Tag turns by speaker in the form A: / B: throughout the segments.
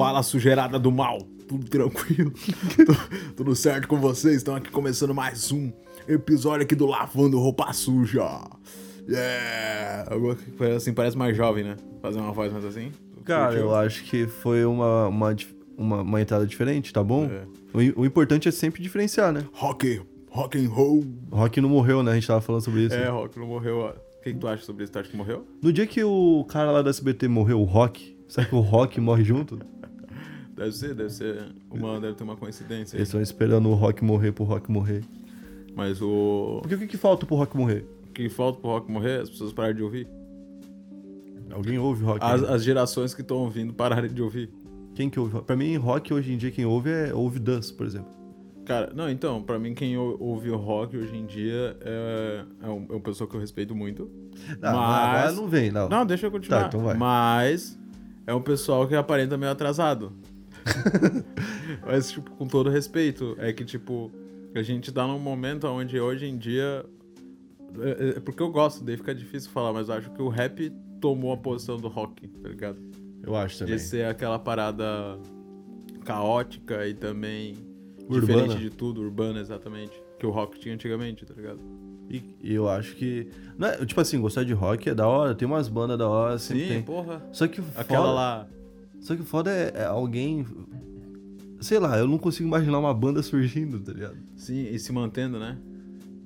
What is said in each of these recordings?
A: Fala sujeirada do mal, tudo tranquilo? Tu- tudo certo com vocês? Estão aqui começando mais um episódio aqui do Lavando Roupa Suja. Yeah! Assim, parece mais jovem, né? Fazer uma voz mais assim.
B: Cara, eu acho que foi uma, uma, uma, uma entrada diferente, tá bom?
A: É.
B: O, o importante é sempre diferenciar, né?
A: Rock, rock and roll.
B: Rock não morreu, né? A gente tava falando sobre isso.
A: É, Rock não morreu. ó. O que, que tu acha sobre isso? Tu acha que morreu?
B: No dia que o cara lá da SBT morreu, o Rock, será que o Rock morre junto?
A: Deve ser, deve ser. Uma, deve ter uma coincidência.
B: Eles estão esperando o Rock morrer pro Rock morrer.
A: Mas o.
B: Porque o que, que falta pro Rock morrer?
A: O que falta pro Rock morrer? As pessoas pararem de ouvir.
B: Alguém ouve Rock?
A: As,
B: né?
A: as gerações que estão ouvindo pararem de ouvir.
B: Quem que ouve? Pra mim, Rock hoje em dia, quem ouve é ouve Dance, por exemplo.
A: Cara, não, então, pra mim quem ou- ouve o rock hoje em dia é, é, um- é uma pessoa que eu respeito muito.
B: Não,
A: Mas-
B: não vem, não.
A: Não, deixa eu continuar.
B: Tá, então vai.
A: Mas é um pessoal que aparenta meio atrasado. Mas, tipo, com todo respeito, é que, tipo, a gente tá num momento onde hoje em dia. É, é porque eu gosto, daí fica difícil falar, mas eu acho que o rap tomou a posição do rock, tá ligado?
B: Eu acho também.
A: De ser aquela parada caótica e também
B: Urbana.
A: diferente de tudo, urbana, exatamente. Que o rock tinha antigamente, tá ligado?
B: E, e eu acho que. Não é- tipo assim, gostar de rock é da hora, tem umas bandas da hora, sempre
A: Sim,
B: tem.
A: porra.
B: Só que
A: Aquela
B: foda,
A: lá.
B: Só que o foda é, é alguém. Sei lá, eu não consigo imaginar uma banda surgindo, tá ligado?
A: Sim, e se mantendo, né?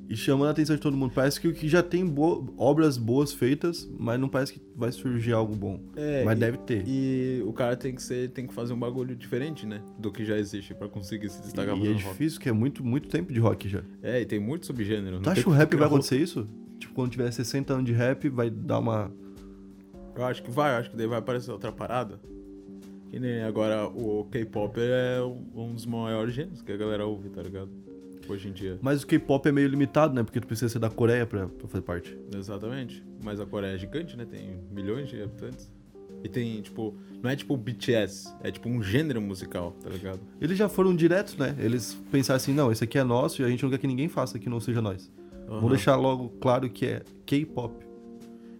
B: E chamando a atenção de todo mundo. Parece que o que já tem bo- obras boas feitas, mas não parece que vai surgir algo bom.
A: É,
B: mas
A: e-
B: deve ter.
A: E o cara tem que ser, tem que fazer um bagulho diferente, né? Do que já existe pra conseguir se destacar
B: e é
A: fazendo rock.
B: difícil, que é muito, muito tempo de rock já.
A: É, e tem muito subgênero.
B: Tu acha que o rap
A: como
B: vai acontecer isso? Tipo, quando tiver 60 anos de rap, vai dar uma.
A: Eu acho que vai, eu acho que daí vai aparecer outra parada. Que nem agora o K-pop é um dos maiores gêneros que a galera ouve, tá ligado? Hoje em dia.
B: Mas o K-pop é meio limitado, né? Porque tu precisa ser da Coreia pra, pra fazer parte.
A: Exatamente. Mas a Coreia é gigante, né? Tem milhões de habitantes. E tem, tipo, não é tipo BTS, é tipo um gênero musical, tá ligado?
B: Eles já foram diretos, né? Eles pensaram assim, não, esse aqui é nosso e a gente não quer que ninguém faça que não seja nós.
A: Aham.
B: Vamos deixar logo claro que é K-pop.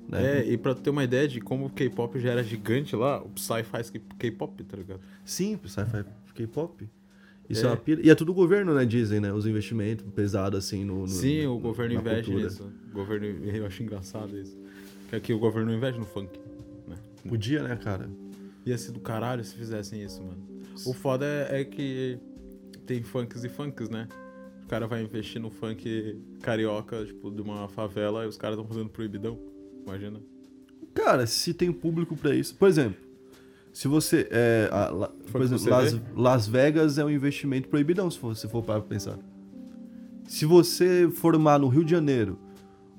B: Né?
A: É, e pra ter uma ideia de como o K-pop já era gigante lá, o Psy faz K-pop, tá ligado?
B: Sim, sci-fi K-pop. Isso
A: É.
B: é. uma pira. E é tudo governo, né? Dizem, né? Os investimentos pesados assim no. no-
A: Sim, o
B: no-
A: governo
B: na
A: investe
B: cultura.
A: nisso. O governo, eu acho engraçado isso. Que aqui o governo não investe no funk, né?
B: Podia, né, cara?
A: Ia ser do caralho se fizessem isso, mano. O foda é, é que tem funks e funks, né? O cara vai investir no funk carioca, tipo, de uma favela, e os caras estão fazendo proibidão. Imagina.
B: Cara, se tem público pra isso. Por exemplo, se você. É, a- la- por exemplo, Las? Las Vegas é um investimento proibidão, se você for para pensar. Se você formar no Rio de Janeiro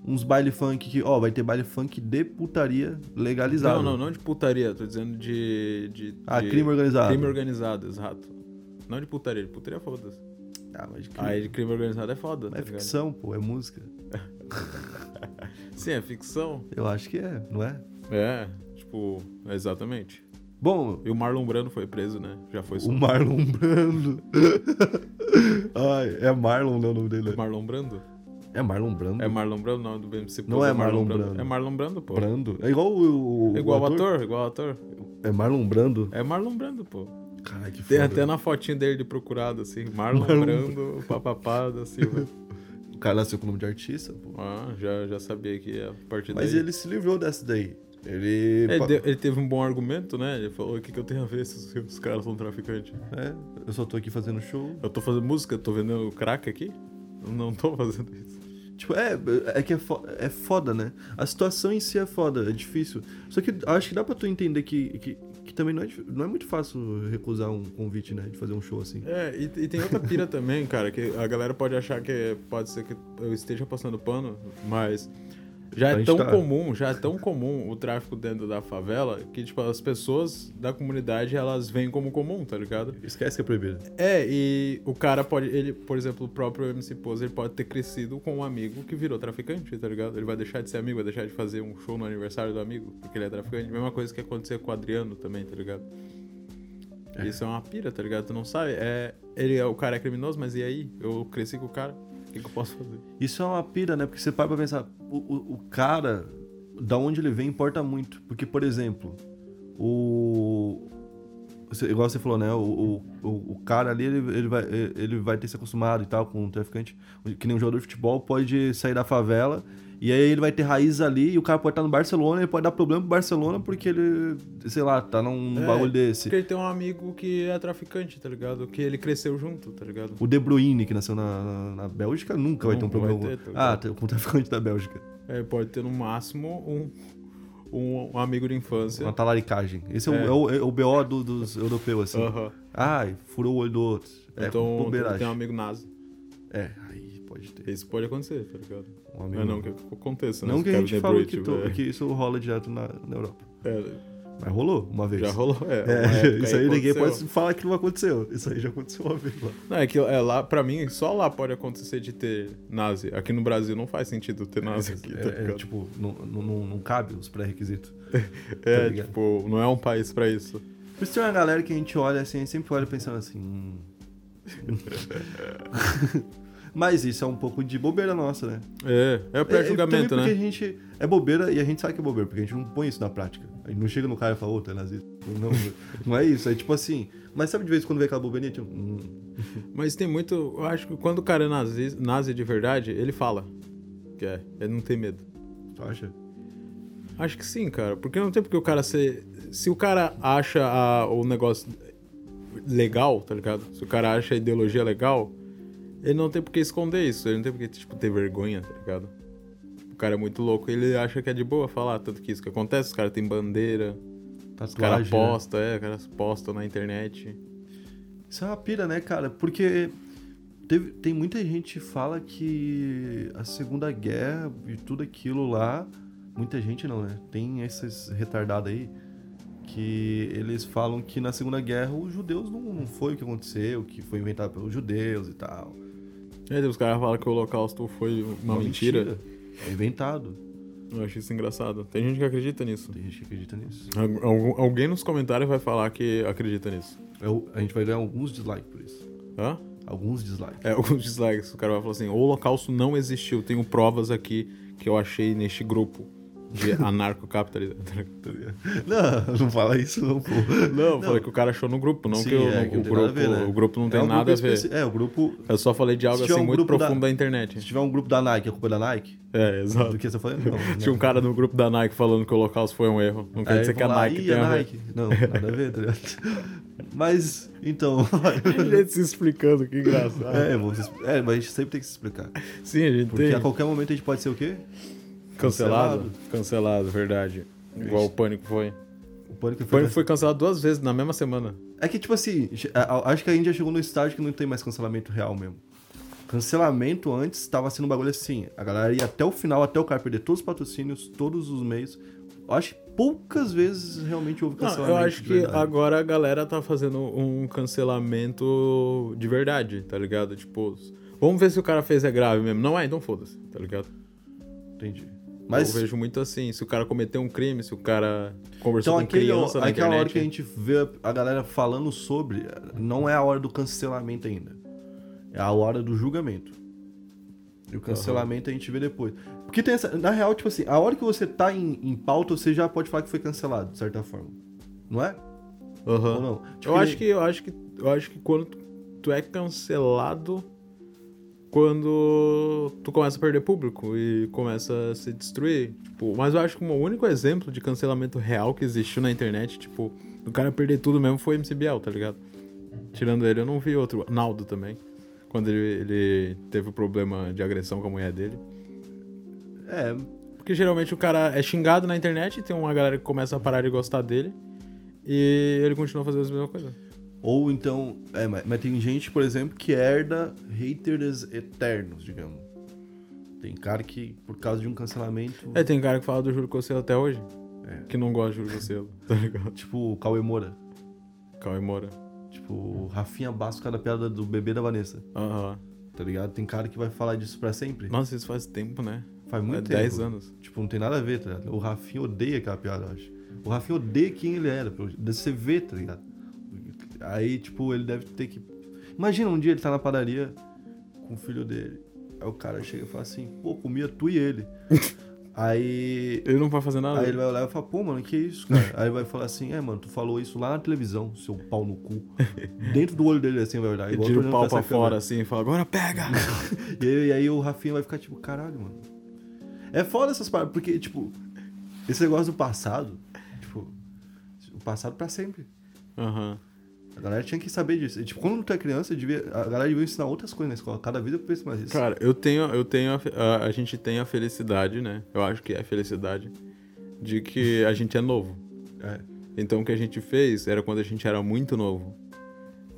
B: uns baile funk que, ó, vai ter baile funk de putaria legalizado.
A: Não, não, não de putaria, tô dizendo de. de
B: Ah,
A: de-
B: crime organizado.
A: Crime organizado, exato. Não de putaria, de putaria foda-se.
B: Ah, mas de crime.
A: Aí de crime organizado é foda, tá
B: é ficção, pô, é música.
A: Sim, é ficção.
B: Eu acho que é, não é?
A: É, tipo, exatamente.
B: Bom,
A: E o Marlon Brando foi preso, né? Já foi
B: o
A: solto.
B: Marlon Brando. Ai, é Marlon, não é o nome dele.
A: Marlon Brando?
B: É Marlon Brando?
A: É Marlon Brando, não, do BMC
B: Não é Marlon Brando.
A: É Marlon Brando, pô.
B: Brando. É igual o. o
A: É igual
B: o
A: o ator, igual o ator.
B: É Marlon Brando.
A: É Marlon Brando, pô.
B: Que
A: Tem
B: foda.
A: até na fotinha dele de procurado, assim. Marlon,
B: Marlon
A: Brando, papapá da Silva.
B: O cara nasceu com o nome de artista, pô.
A: Ah, já, já sabia que a partir daí...
B: Mas ele se livrou dessa daí. Ele.
A: Ele,
B: pa-
A: deu- ele teve um bom argumento, né? Ele falou: o que, que eu tenho a ver se os, se os caras são traficantes?
B: É, eu só tô aqui fazendo show.
A: Eu tô fazendo música, tô vendendo crack aqui? Eu não tô fazendo isso.
B: Tipo, é, é que é, fo- é foda, né? A situação em si é foda, é difícil. Só que acho que dá pra tu entender que, que, que também não é, não é muito fácil recusar um convite, né? De fazer um show assim.
A: É, e, e tem outra pira também, cara, que a galera pode achar que pode ser que eu esteja passando pano, mas já é tão
B: tá.
A: comum, já é tão comum o tráfico dentro da favela que, tipo, as pessoas da comunidade, elas veem como comum, tá ligado?
B: Esquece que é proibido.
A: É, e o cara pode, ele, por exemplo, o próprio MC Pose, ele pode ter crescido com um amigo que virou traficante, tá ligado? Ele vai deixar de ser amigo, vai deixar de fazer um show no aniversário do amigo, porque ele é traficante. Mesma coisa que aconteceu com o Adriano também, tá ligado?
B: É.
A: Isso é uma pira, tá ligado? Tu não sabe. É, ele é, o cara é criminoso, mas e aí? Eu cresci com o cara. Que, que eu posso fazer?
B: Isso é uma pira, né? Porque você para pra pensar, o, o, o cara, da onde ele vem, importa muito. Porque, por exemplo, o. igual você falou, né? O, o, o- o cara ali, ele, ele, vai, ele vai ter se acostumado e tal com o traficante. Que nem um jogador de futebol pode sair da favela e aí ele vai ter raiz ali e o cara pode estar no Barcelona e pode dar problema pro Barcelona porque ele, sei lá, tá num
A: É,
B: bagulho desse.
A: Porque ele tem um amigo que é traficante, tá ligado? Que ele cresceu junto, tá ligado?
B: O De Bruyne, que nasceu na, na, na Bélgica, nunca vai ter um problema.
A: ter, tá
B: ah, com o traficante da Bélgica.
A: É, pode ter no máximo um, um, um amigo de infância.
B: Uma talaricagem. Esse é,
A: É.
B: O, é, o, é o BO do- dos europeus, assim.
A: Aham.
B: Ai, furou o olho do outro. É,
A: Então, tem um amigo nazi.
B: É, aí pode ter.
A: Isso pode acontecer, tá ligado?
B: Um amigo-
A: Não, não que aconteça, né?
B: Não que a gente
A: Bruyne
B: que, que isso rola direto na, na Europa.
A: É,
B: Mas rolou uma vez.
A: já rolou, é.
B: É, isso aí ninguém pode falar que não aconteceu. Isso aí já aconteceu uma vez lá.
A: Não, é que é lá, pra mim, só lá pode acontecer de ter nazi. Aqui no Brasil não faz sentido ter nazi aqui, tá
B: É, é, tipo, não, não, não, cabe os pré-requisitos.
A: É,
B: tá
A: tipo, não é um país pra isso.
B: Por isso tem uma galera que a gente olha assim, a gente sempre olha pensando assim. hum. Mas isso é um pouco de bobeira nossa, né?
A: É, é o
B: É,
A: pré-julgamento,
B: porque
A: né?
B: a gente é bobeira e a gente sabe que é bobeira, porque a gente não põe isso na prática. A gente não chega no cara e fala, ô, tu é nazista. Não, não é isso, é tipo assim. Mas sabe de vez em quando vem aquela bobeirinha, tipo, hum,
A: Mas tem muito. Eu acho que quando o cara é nazi, nazi de verdade, ele fala. Que é, ele não tem medo.
B: tu acha?
A: Acho que sim, cara. Porque não tem porque o cara ser. Se o cara acha a- o negócio legal, tá ligado? Se o cara acha a ideologia legal, ele não tem por que esconder isso. Ele não tem por que, tipo, ter vergonha, tá ligado? O cara é muito louco. Ele acha que é de boa falar. Tanto que isso que acontece, os caras têm bandeira, os caras
B: Tatuagem. né?
A: postam, é, os caras postam na internet.
B: Isso é uma pira, né, cara? Porque teve- tem muita gente que fala que a Segunda Guerra e tudo aquilo lá. Muita gente não, né? Tem esses retardados aí que eles falam que na Segunda Guerra os judeus não, não foi o que aconteceu, que foi inventado pelos judeus e tal.
A: Aí os caras falam que o holocausto foi uma, mentira.
B: É inventado.
A: Eu acho isso engraçado. Tem gente que acredita nisso.
B: Tem gente que acredita nisso.
A: Al- algum- alguém nos comentários vai falar que acredita nisso.
B: Eu- a gente vai ganhar alguns dislikes por isso.
A: Hã?
B: Alguns dislikes.
A: É, alguns dislikes. O cara vai falar assim: o holocausto não existiu. Tenho provas aqui que eu achei neste grupo de anarcocapitalismo.
B: Não, não fala isso não, pô.
A: não, eu falei que o cara achou no grupo, não
B: Sim,
A: que o,
B: é, que
A: o
B: não
A: grupo,
B: ver, né?
A: o grupo não
B: É
A: tem
B: um
A: nada a ver.
B: especi- É, o grupo.
A: Eu só falei de algo
B: Se
A: assim
B: um
A: muito
B: da-
A: profundo da...
B: Se
A: internet.
B: tiver um grupo da Nike, a culpa é da Nike?
A: É, exato.
B: Do que você falando? Não.
A: Tinha um cara no grupo da Nike falando que o holocausto foi um erro. Não quer dizer que a Nike
B: "Ih,
A: tem
B: a
A: a ver.
B: Nike. Não, nada a ver, tá ligado? Mas, então.
A: A gente se explicando, que engraçado.
B: é, é, mas a gente sempre tem que se explicar.
A: Sim, a gente
B: Porque
A: tem.
B: a qualquer momento a gente pode ser o quê?
A: Cancelado? Cancelado, verdade. Igual o Pânico foi.
B: O pânico
A: O
B: foi.
A: Pânico foi cancelado duas vezes na mesma semana.
B: É que, tipo assim, acho que a já chegou no estágio que não tem mais cancelamento real mesmo. Cancelamento antes estava sendo um bagulho assim. A galera ia até o final, até o cara perder todos os patrocínios, todos os meios. Eu acho que poucas vezes realmente houve
A: Não,
B: cancelamento.
A: eu acho que agora a galera tá fazendo um cancelamento de verdade, tá ligado? Tipo, vamos ver se o cara fez é grave mesmo. Não é, então foda-se, tá ligado?
B: Entendi. Mas.
A: Eu vejo muito assim, se o cara cometeu um crime, se o cara conversou
B: Então,
A: com
B: aquele,
A: criança na
B: aquela
A: internet...
B: hora que a gente vê a galera falando sobre, não é a hora do cancelamento ainda. É a hora do julgamento. E o cancelamento a gente vê depois. Porque tem essa. Na real, tipo assim, a hora que você tá em, em pauta, você já pode falar que foi cancelado, de certa forma. Não é?
A: Aham.
B: Ou não? Tipo,
A: Eu acho que eu acho que eu acho que quando tu é cancelado quando tu começa a perder público e começa a se destruir, tipo, mas eu acho que o único exemplo de cancelamento real que existiu na internet, tipo, o cara perder tudo mesmo foi o MC Biel, tá ligado? Tirando ele, eu não vi outro, Naldo também, quando ele, ele teve o problema de agressão com a mulher dele.
B: É,
A: Porque geralmente o cara é xingado na internet, tem uma galera que começa a parar de gostar dele e ele continua fazendo a mesma coisa.
B: Ou então. É, mas, mas tem gente, por exemplo, que herda haters eternos, digamos. Tem cara que, por causa de um cancelamento.
A: É, tem cara que fala do Júlio Cosselo até hoje.
B: É.
A: Que não gosta de Júlio Cosselo, tá ligado?
B: Tipo o Cauê Moura.
A: Cauê Moura.
B: Tipo o Rafinha Basco, cada piada do bebê da Vanessa.
A: Aham.
B: Tá ligado? Tem cara que vai falar disso pra sempre.
A: Nossa, isso faz tempo, né?
B: Faz muito
A: é
B: tempo.
A: 10 anos.
B: Tipo, não tem nada a ver, tá ligado? O Rafinha odeia aquela piada, eu acho. O Rafinha odeia quem ele era, você vê, tá ligado? Aí, tipo, ele deve ter que. Imagina um dia ele tá na padaria com o filho dele. Aí o cara chega e fala assim, pô, comia tu e ele. Aí.
A: Ele não vai fazer nada.
B: Aí ele vai olhar e falar, pô, mano, que isso, cara? aí vai falar assim, é, mano, tu falou isso lá na televisão, seu pau no cu. Dentro do olho dele, assim, vai olhar.
A: Ele tira o pau
B: pra
A: fora assim e fala, agora pega!
B: E aí, e aí o Rafinha vai ficar tipo, caralho, mano. É foda essas paradas, porque, tipo, esse negócio do passado, tipo, o passado pra sempre.
A: Aham.
B: A galera tinha que saber disso. E, tipo, quando tu é criança, devia, a galera devia ensinar outras coisas na escola. Cada vez eu penso mais isso.
A: Cara, eu tenho, eu tenho a, a, a gente tem a felicidade, né? Eu acho que é a felicidade de que a gente é novo.
B: É.
A: Então o que a gente fez era quando a gente era muito novo.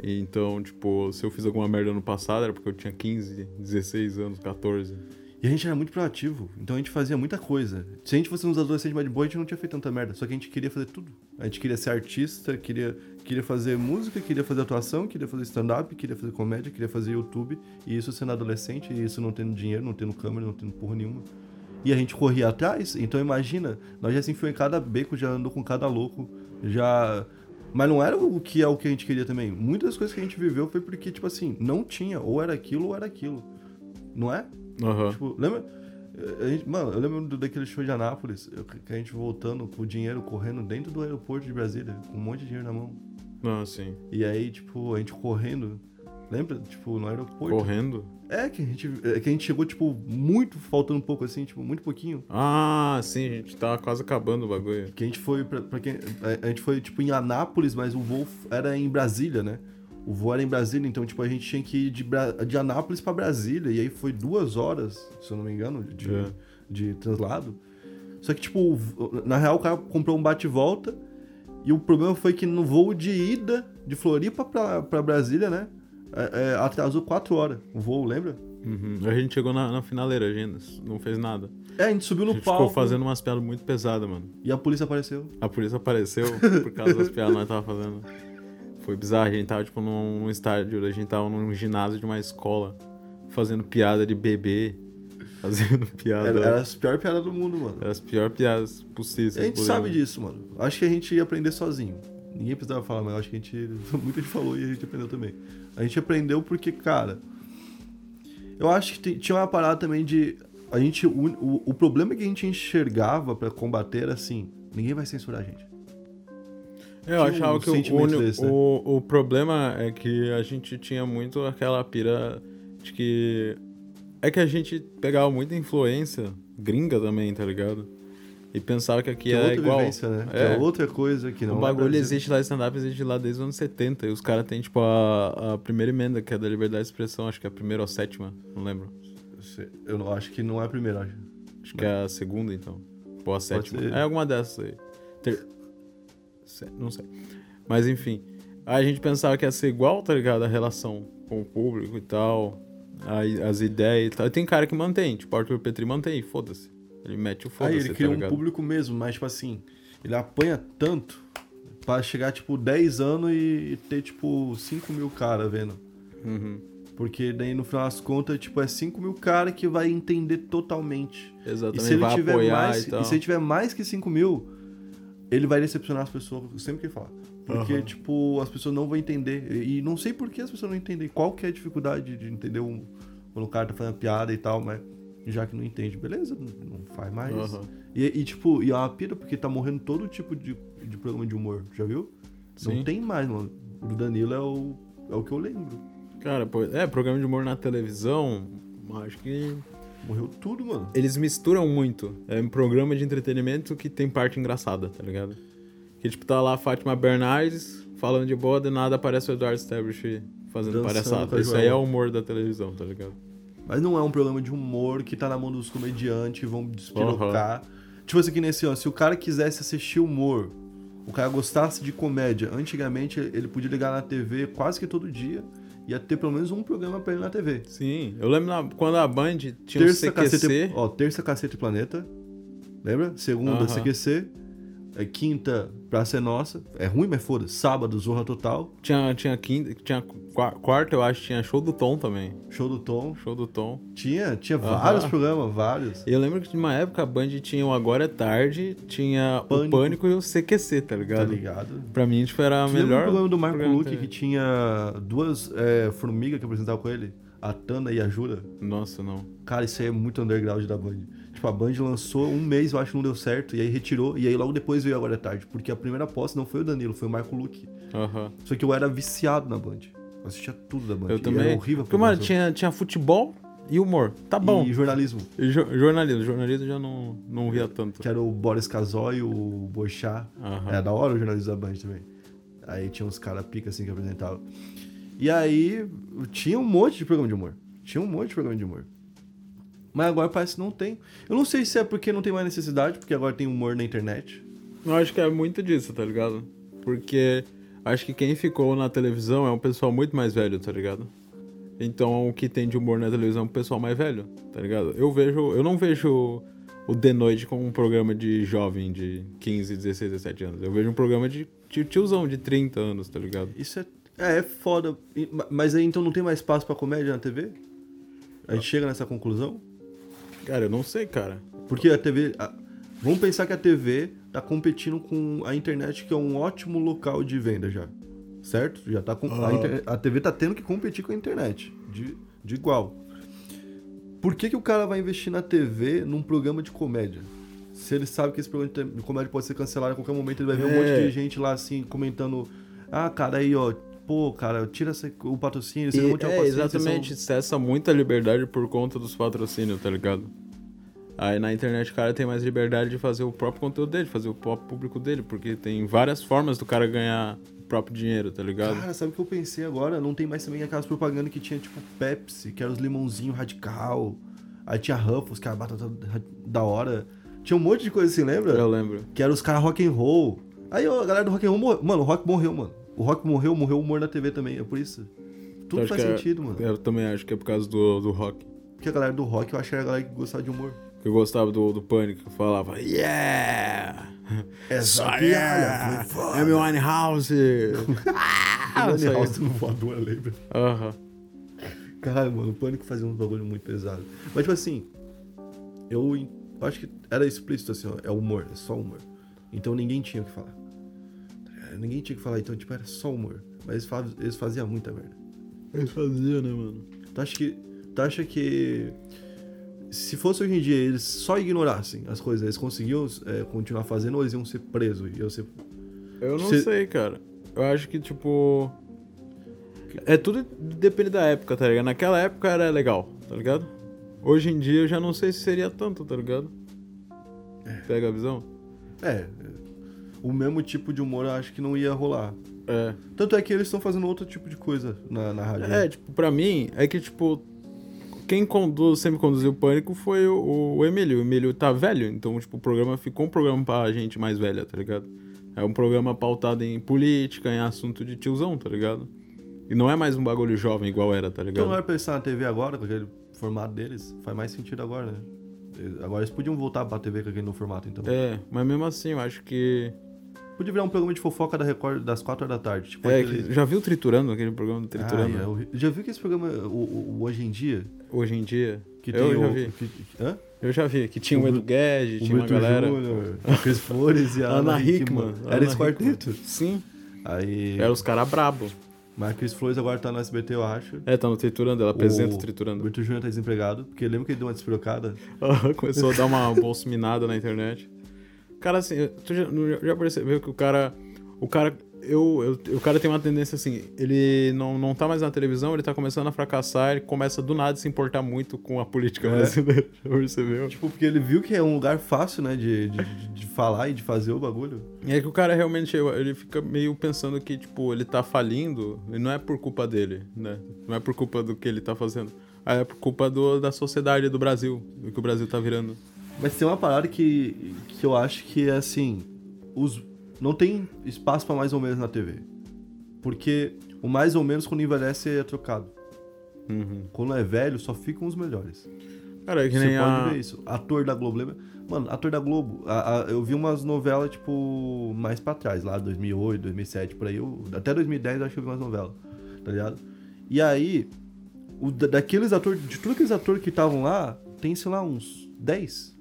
A: E Então, tipo, se eu fiz alguma merda no passado era porque eu tinha 15, 16 anos, 14.
B: E a gente era muito proativo, então a gente fazia muita coisa. Se a gente fosse uns adolescentes mais de boa, a gente não tinha feito tanta merda. Só que a gente queria fazer tudo. A gente queria ser artista, queria, queria fazer música, queria fazer atuação, queria fazer stand-up, queria fazer comédia, queria fazer YouTube. E isso sendo adolescente, e isso não tendo dinheiro, não tendo câmera, não tendo porra nenhuma. E a gente corria atrás. Então imagina, nós já se enfiou em cada beco, já andou com cada louco, já. Mas não era o que é o que a gente queria também. Muitas das coisas que a gente viveu foi porque, tipo assim, não tinha. Ou era aquilo ou era aquilo. Não é?
A: Aham.
B: Tipo, lembra? A gente- mano, eu lembro daquele show de Anápolis, que a gente voltando com o dinheiro correndo dentro do aeroporto de Brasília, com um monte de dinheiro na mão.
A: Não, assim.
B: E aí, tipo, a gente correndo. Lembra? Tipo, no aeroporto.
A: Correndo.
B: É, que a gente, é que a gente chegou, tipo, muito, faltando um pouco assim, tipo, muito pouquinho.
A: Ah, sim, a gente tava quase acabando o bagulho.
B: Que a gente foi pra, pra quem. A, a gente foi, tipo, em Anápolis, mas o voo era em Brasília, né? O voo era em Brasília, então, tipo, a gente tinha que ir de, Bra- de Anápolis pra Brasília. E aí foi duas horas, se eu não me engano, de,
A: É.
B: de translado. Só que, tipo, na real, o cara comprou um bate-volta. E o problema foi que no voo de ida de Floripa pra, pra Brasília, né? é, é, atrasou quatro horas o voo, lembra?
A: Uhum. A gente chegou na, na finaleira, a gente não fez nada.
B: É, a gente subiu
A: A
B: no
A: gente
B: palco
A: ficou fazendo umas piadas muito pesadas, mano.
B: e a polícia apareceu.
A: A polícia apareceu por causa das piadas que nós tava fazendo. Foi bizarro, a gente tava tipo num, num estádio, a gente tava num ginásio de uma escola, fazendo piada de bebê, fazendo piada.
B: Era, era as piores piadas do mundo, mano.
A: Eram as piores piadas possíveis.
B: A gente sabe disso, mano. Acho que a gente ia aprender sozinho. Ninguém precisava falar, mas acho que a gente. Muita gente falou e a gente aprendeu também. A gente aprendeu porque, cara. Eu acho que ti- tinha uma parada também de. A gente. O, o, o problema que a gente enxergava pra combater era assim: ninguém vai censurar a gente.
A: Eu
B: Tinha
A: achava
B: um
A: que o,
B: desse, né?
A: o, o problema é que a gente tinha muito aquela pira de que. É que a gente pegava muita influência gringa também, tá ligado? E pensava que aqui
B: Que é
A: igual.
B: vivência, né?
A: É.
B: é outra coisa que não.
A: o
B: é
A: bagulho
B: Brasil.
A: existe lá, stand-up existe lá desde os anos 70. E os caras têm, tipo, a, a primeira emenda, que é da liberdade de expressão. Acho que é a primeira ou a sétima, não lembro.
B: Eu não acho que não é a primeira, acho.
A: Acho que é a segunda, então. Ou a sétima. É alguma dessas aí. Ter- Não sei. Mas enfim. Aí a gente pensava que ia ser igual, tá ligado? A relação com o público e tal. Aí, as ideias e tal. E tem cara que mantém. Tipo, Arthur Petri mantém. Foda-se. Ele mete o
B: Aí
A: foda-se,
B: ele
A: tá
B: cria um
A: ligado?
B: público mesmo, mas tipo assim, ele apanha tanto pra chegar, tipo, 10 anos e ter, tipo, 5 mil caras vendo.
A: Uhum.
B: Porque daí, no final das contas, tipo, é 5 mil caras que vai entender totalmente. E
A: Exatamente.
B: se ele
A: vai
B: tiver
A: apoiar
B: mais.
A: e.
B: E se ele tiver mais que 5 mil, ele vai decepcionar as pessoas sempre que ele fala. Porque,
A: Aham.
B: tipo, as pessoas não vão entender. E não sei por que as pessoas não entendem. Qual que é a dificuldade de entender um, quando o cara tá fazendo piada e tal, mas já que não entende, beleza, não faz mais.
A: Aham.
B: E, e, tipo, e é uma pira porque tá morrendo todo tipo de, de programa de humor, já viu?
A: Sim.
B: Não tem mais, mano. O do Danilo é o, é o que eu lembro.
A: Cara, é, programa de humor na televisão, acho que
B: Morreu tudo, mano.
A: eles misturam muito. É um programa de entretenimento que tem parte engraçada, tá ligado? Que tipo, tá lá a Fátima Bernardes falando de boa, de nada aparece o Eduardo Stablish fazendo
B: Dançando com
A: palhaçada. Isso aí é o humor da televisão, tá ligado?
B: Mas não é um programa de humor que tá na mão dos comediantes que vão despirocar. Tipo assim, que nesse ano, se o cara quisesse assistir humor, o cara gostasse de comédia, antigamente ele podia ligar na TV quase que todo dia, ia ter pelo menos um programa pra ele na TV.
A: Sim, eu lembro na- quando a Band tinha o
B: terça,
A: CQC.
B: cacete, ó, terça, Cacete Planeta. Lembra? Segunda,
A: Aham.
B: CQC. É, quinta, Praça é Nossa. É ruim, mas foda. Sábado, Zorra Total.
A: Tinha, tinha quinta, tinha qua- quarta, eu acho, tinha show do Tom também.
B: Show do Tom.
A: Show do Tom.
B: Tinha, tinha vários programas, vários.
A: Eu lembro que de uma época a Band tinha o Agora é Tarde, tinha o
B: Pânico.
A: Pânico e o CQC, tá
B: Tá
A: ligado?
B: ligado?
A: Pra mim, tipo, era a
B: Você lembra
A: melhor.
B: o programa do Marco
A: programa
B: Luque
A: que
B: que tinha duas é, formigas que apresentavam com ele? A Tana e a Jura.
A: Nossa, não.
B: Cara, isso aí é muito underground da Band. Tipo, a Band lançou um mês, eu acho que não deu certo, e aí retirou, e aí logo depois veio Agora é Tarde. Porque a primeira aposta não foi o Danilo, foi o Marco Luque.
A: Aham.
B: Só que eu era viciado na Band. Eu assistia tudo da Band.
A: Eu
B: e
A: também.
B: Era horrível
A: Porque, mano, tinha, tinha futebol e humor. Tá bom.
B: E jornalismo.
A: E jo- jornalismo. Jornalismo já não, não via tanto.
B: Que era o Boris Casoy, o Boixá.
A: Aham.
B: Era da hora o jornalismo da Band também. Aí tinha uns caras pica assim que apresentavam. E aí tinha um monte de programa de humor. Tinha um monte de programa de humor. Mas agora parece que não tem. Eu não sei se é porque não tem mais necessidade, porque agora tem humor na internet.
A: Eu acho que é muito disso, tá ligado? Porque acho que quem ficou na televisão é um pessoal muito mais velho, tá ligado? Então o que tem de humor na televisão é um pessoal mais velho, tá ligado? Eu vejo. Eu não vejo o The Noite como um programa de jovem de 15, 16, 17 anos. Eu vejo um programa de tiozão de 30 anos, tá ligado?
B: Isso é. É, é foda. Ma- Mas aí então não tem mais espaço pra comédia na TV? A gente chega nessa conclusão?
A: Cara, eu não sei, cara.
B: Porque a TV. a- Vamos pensar que a TV tá competindo com a internet, que é um ótimo local de venda já. Certo? Já tá com. A, inter- a TV tá tendo que competir com a internet. De, de igual. Por que, que o cara vai investir na TV num programa de comédia? Se ele sabe que esse programa de comédia pode ser cancelado a qualquer momento, ele vai ver um
A: É.
B: monte de gente lá assim comentando. Ah, cara, aí, ó. Pô, cara, tira essa- o patrocínio, vocês
A: E-
B: não
A: é,
B: paciência, vocês
A: exatamente,
B: são-
A: cessa muita liberdade por conta dos patrocínios, tá ligado? Aí na internet o cara tem mais liberdade de fazer o próprio conteúdo dele, fazer o próprio público dele, porque tem várias formas do cara ganhar o próprio dinheiro, tá ligado?
B: Cara, sabe o que eu pensei agora? Não tem mais também aquelas propagandas que tinha tipo Pepsi, que era os limãozinhos radical. Aí tinha Ruffles, que era batata da hora. Tinha um monte de coisa assim, lembra?
A: Eu lembro.
B: Que era os caras rock and roll. Aí ó, a galera do rock and roll morreu. Mano, o rock morreu, mano. O rock morreu, morreu o humor na TV também. É por isso. Tudo
A: Eu
B: faz
A: é-
B: sentido, mano.
A: Eu também acho que é por causa do, do rock.
B: Porque a galera do rock, eu acho que era a galera que gostava de humor.
A: Eu gostava do, do Pânico, que falava Yeah!
B: Essa
A: Só
B: piada
A: yeah! É meu Winehouse! ah,
B: Ele
A: isso aí.
B: House no voador, lembra?
A: Aham.
B: Caralho, mano, o Pânico fazia um bagulho muito pesado. Mas, tipo assim, eu eu acho que era explícito assim, ó, é humor, é só humor. Então ninguém tinha o que falar. É, Ninguém tinha que falar, então, tipo, era só humor. Mas eles, fa- eles faziam muita merda.
A: Eles faziam, né, mano?
B: Tu acha que. Tu acha que. Se fosse hoje em dia, eles só ignorassem as coisas, eles conseguiam é, continuar fazendo ou eles iam ser presos? Iam ser...
A: Eu não sei, cara. Eu acho que, tipo. É tudo depende da época, tá ligado? Naquela época era legal, tá ligado? Hoje em dia eu já não sei se seria tanto, tá ligado? Pega a visão?
B: É. O mesmo tipo de humor eu acho que não ia rolar.
A: É.
B: Tanto é que eles estão fazendo outro tipo de coisa na, na rádio. né?
A: É, tipo, pra mim, é que, tipo. Quem conduz, sempre conduziu o pânico foi o, o Emílio. O Emílio tá velho, então, tipo, o programa ficou um programa pra gente mais velha, tá ligado? É um programa pautado em política, em assunto de tiozão, tá ligado? E não é mais um bagulho jovem igual era, tá
B: Então
A: ligado?
B: não vai pensar na TV agora, com aquele formato deles, faz mais sentido agora, né? Agora eles podiam voltar pra TV com aquele novo formato, então.
A: É, mas mesmo assim, eu acho que.
B: Podia virar um programa de fofoca da Record das 4 horas da tarde. Tipo
A: É,
B: aquele...
A: que- já viu Triturando, aquele programa do Triturando?
B: Ah, é Já viu que esse programa, o, o- o Hoje em Dia,
A: Hoje em dia.
B: que
A: eu já
B: o...
A: vi.
B: que- Hã?
A: Eu já vi, que tinha o,
B: O
A: Edu Guedes,
B: O
A: tinha uma galera.
B: Júnior, a Cris Flores e a
A: Ana
B: Hickman.
A: Hickman.
B: Era esse quarteto.
A: Sim,
B: Aí...
A: eram os caras brabos.
B: Mas a Cris Flores agora tá no SBT, eu acho.
A: É, tá no Triturando, ela apresenta o
B: O
A: Triturando.
B: Brito Júnior tá desempregado, porque lembra que ele deu uma despirocada?
A: Começou a dar uma bolsa minada na internet. Cara, assim, tu já, já percebeu que o cara. O cara. Eu, eu, o cara tem uma tendência assim, ele não, não tá mais na televisão, ele tá começando a fracassar, ele começa do nada a se importar muito com a política
B: É.
A: brasileira. Já percebeu?
B: Tipo, porque ele viu que é um lugar fácil, né, de, de, de- falar e de fazer o bagulho.
A: E é que o cara realmente, ele fica meio pensando que, tipo, ele tá falindo, e não é por culpa dele, né? Não é por culpa do que ele tá fazendo. É por culpa do, da sociedade do Brasil, do que o Brasil tá virando.
B: Mas tem uma parada que, que eu acho que é assim. Os, não tem espaço pra mais ou menos na TV. Porque o mais ou menos quando envelhece é trocado.
A: Uhum.
B: Quando é velho, só ficam os melhores.
A: Cara, é que
B: Você
A: nem
B: pode
A: a...
B: ver isso. Ator da Globo, lembra? Mano, ator da Globo. a- a- eu vi umas novelas, tipo, mais pra trás, lá 2008, 2007, por aí. Eu, até 2010 eu acho que eu vi umas novelas, tá ligado? E aí, o, da- daqueles atores, de todos aqueles atores que estavam lá, tem, sei lá, uns 10,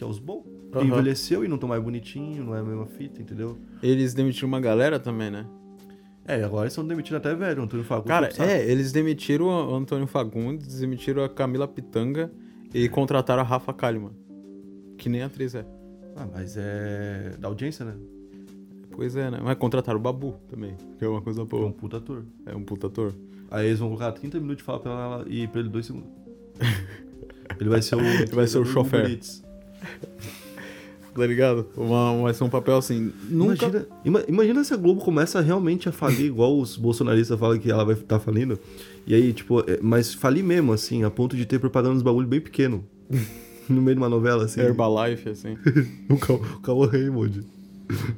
B: que é os bons.
A: Aham.
B: envelheceu e não tão mais bonitinho, não é a mesma fita, entendeu?
A: Eles demitiram uma galera também, né?
B: É, agora eles estão demitindo até velho, o Antônio Fagundes.
A: Cara,
B: sabe?
A: é, eles demitiram o Antônio Fagundes, demitiram a Camila Pitanga e contrataram a Rafa Kalimann. Que nem atriz é.
B: Ah, mas é da audiência, né?
A: Pois é, né? Mas contrataram o Babu também, que é uma coisa
B: É um
A: boa.
B: puta ator.
A: É um puta ator.
B: Aí eles vão colocar 30 minutos de fala pra ela e pra ele 2 segundos. Ele vai ser o.
A: vai ser o chofer. Tá ligado? Uma, vai ser um papel assim. Nunca.
B: Imagina, ima- imagina se a Globo começa realmente a falir, igual os bolsonaristas falam que ela vai estar falindo. E aí, tipo, é, mas falir mesmo, assim, a ponto de ter propaganda nos bagulho bem pequeno. no meio de uma novela, assim.
A: Herbalife, assim.
B: O Cauã Raymond.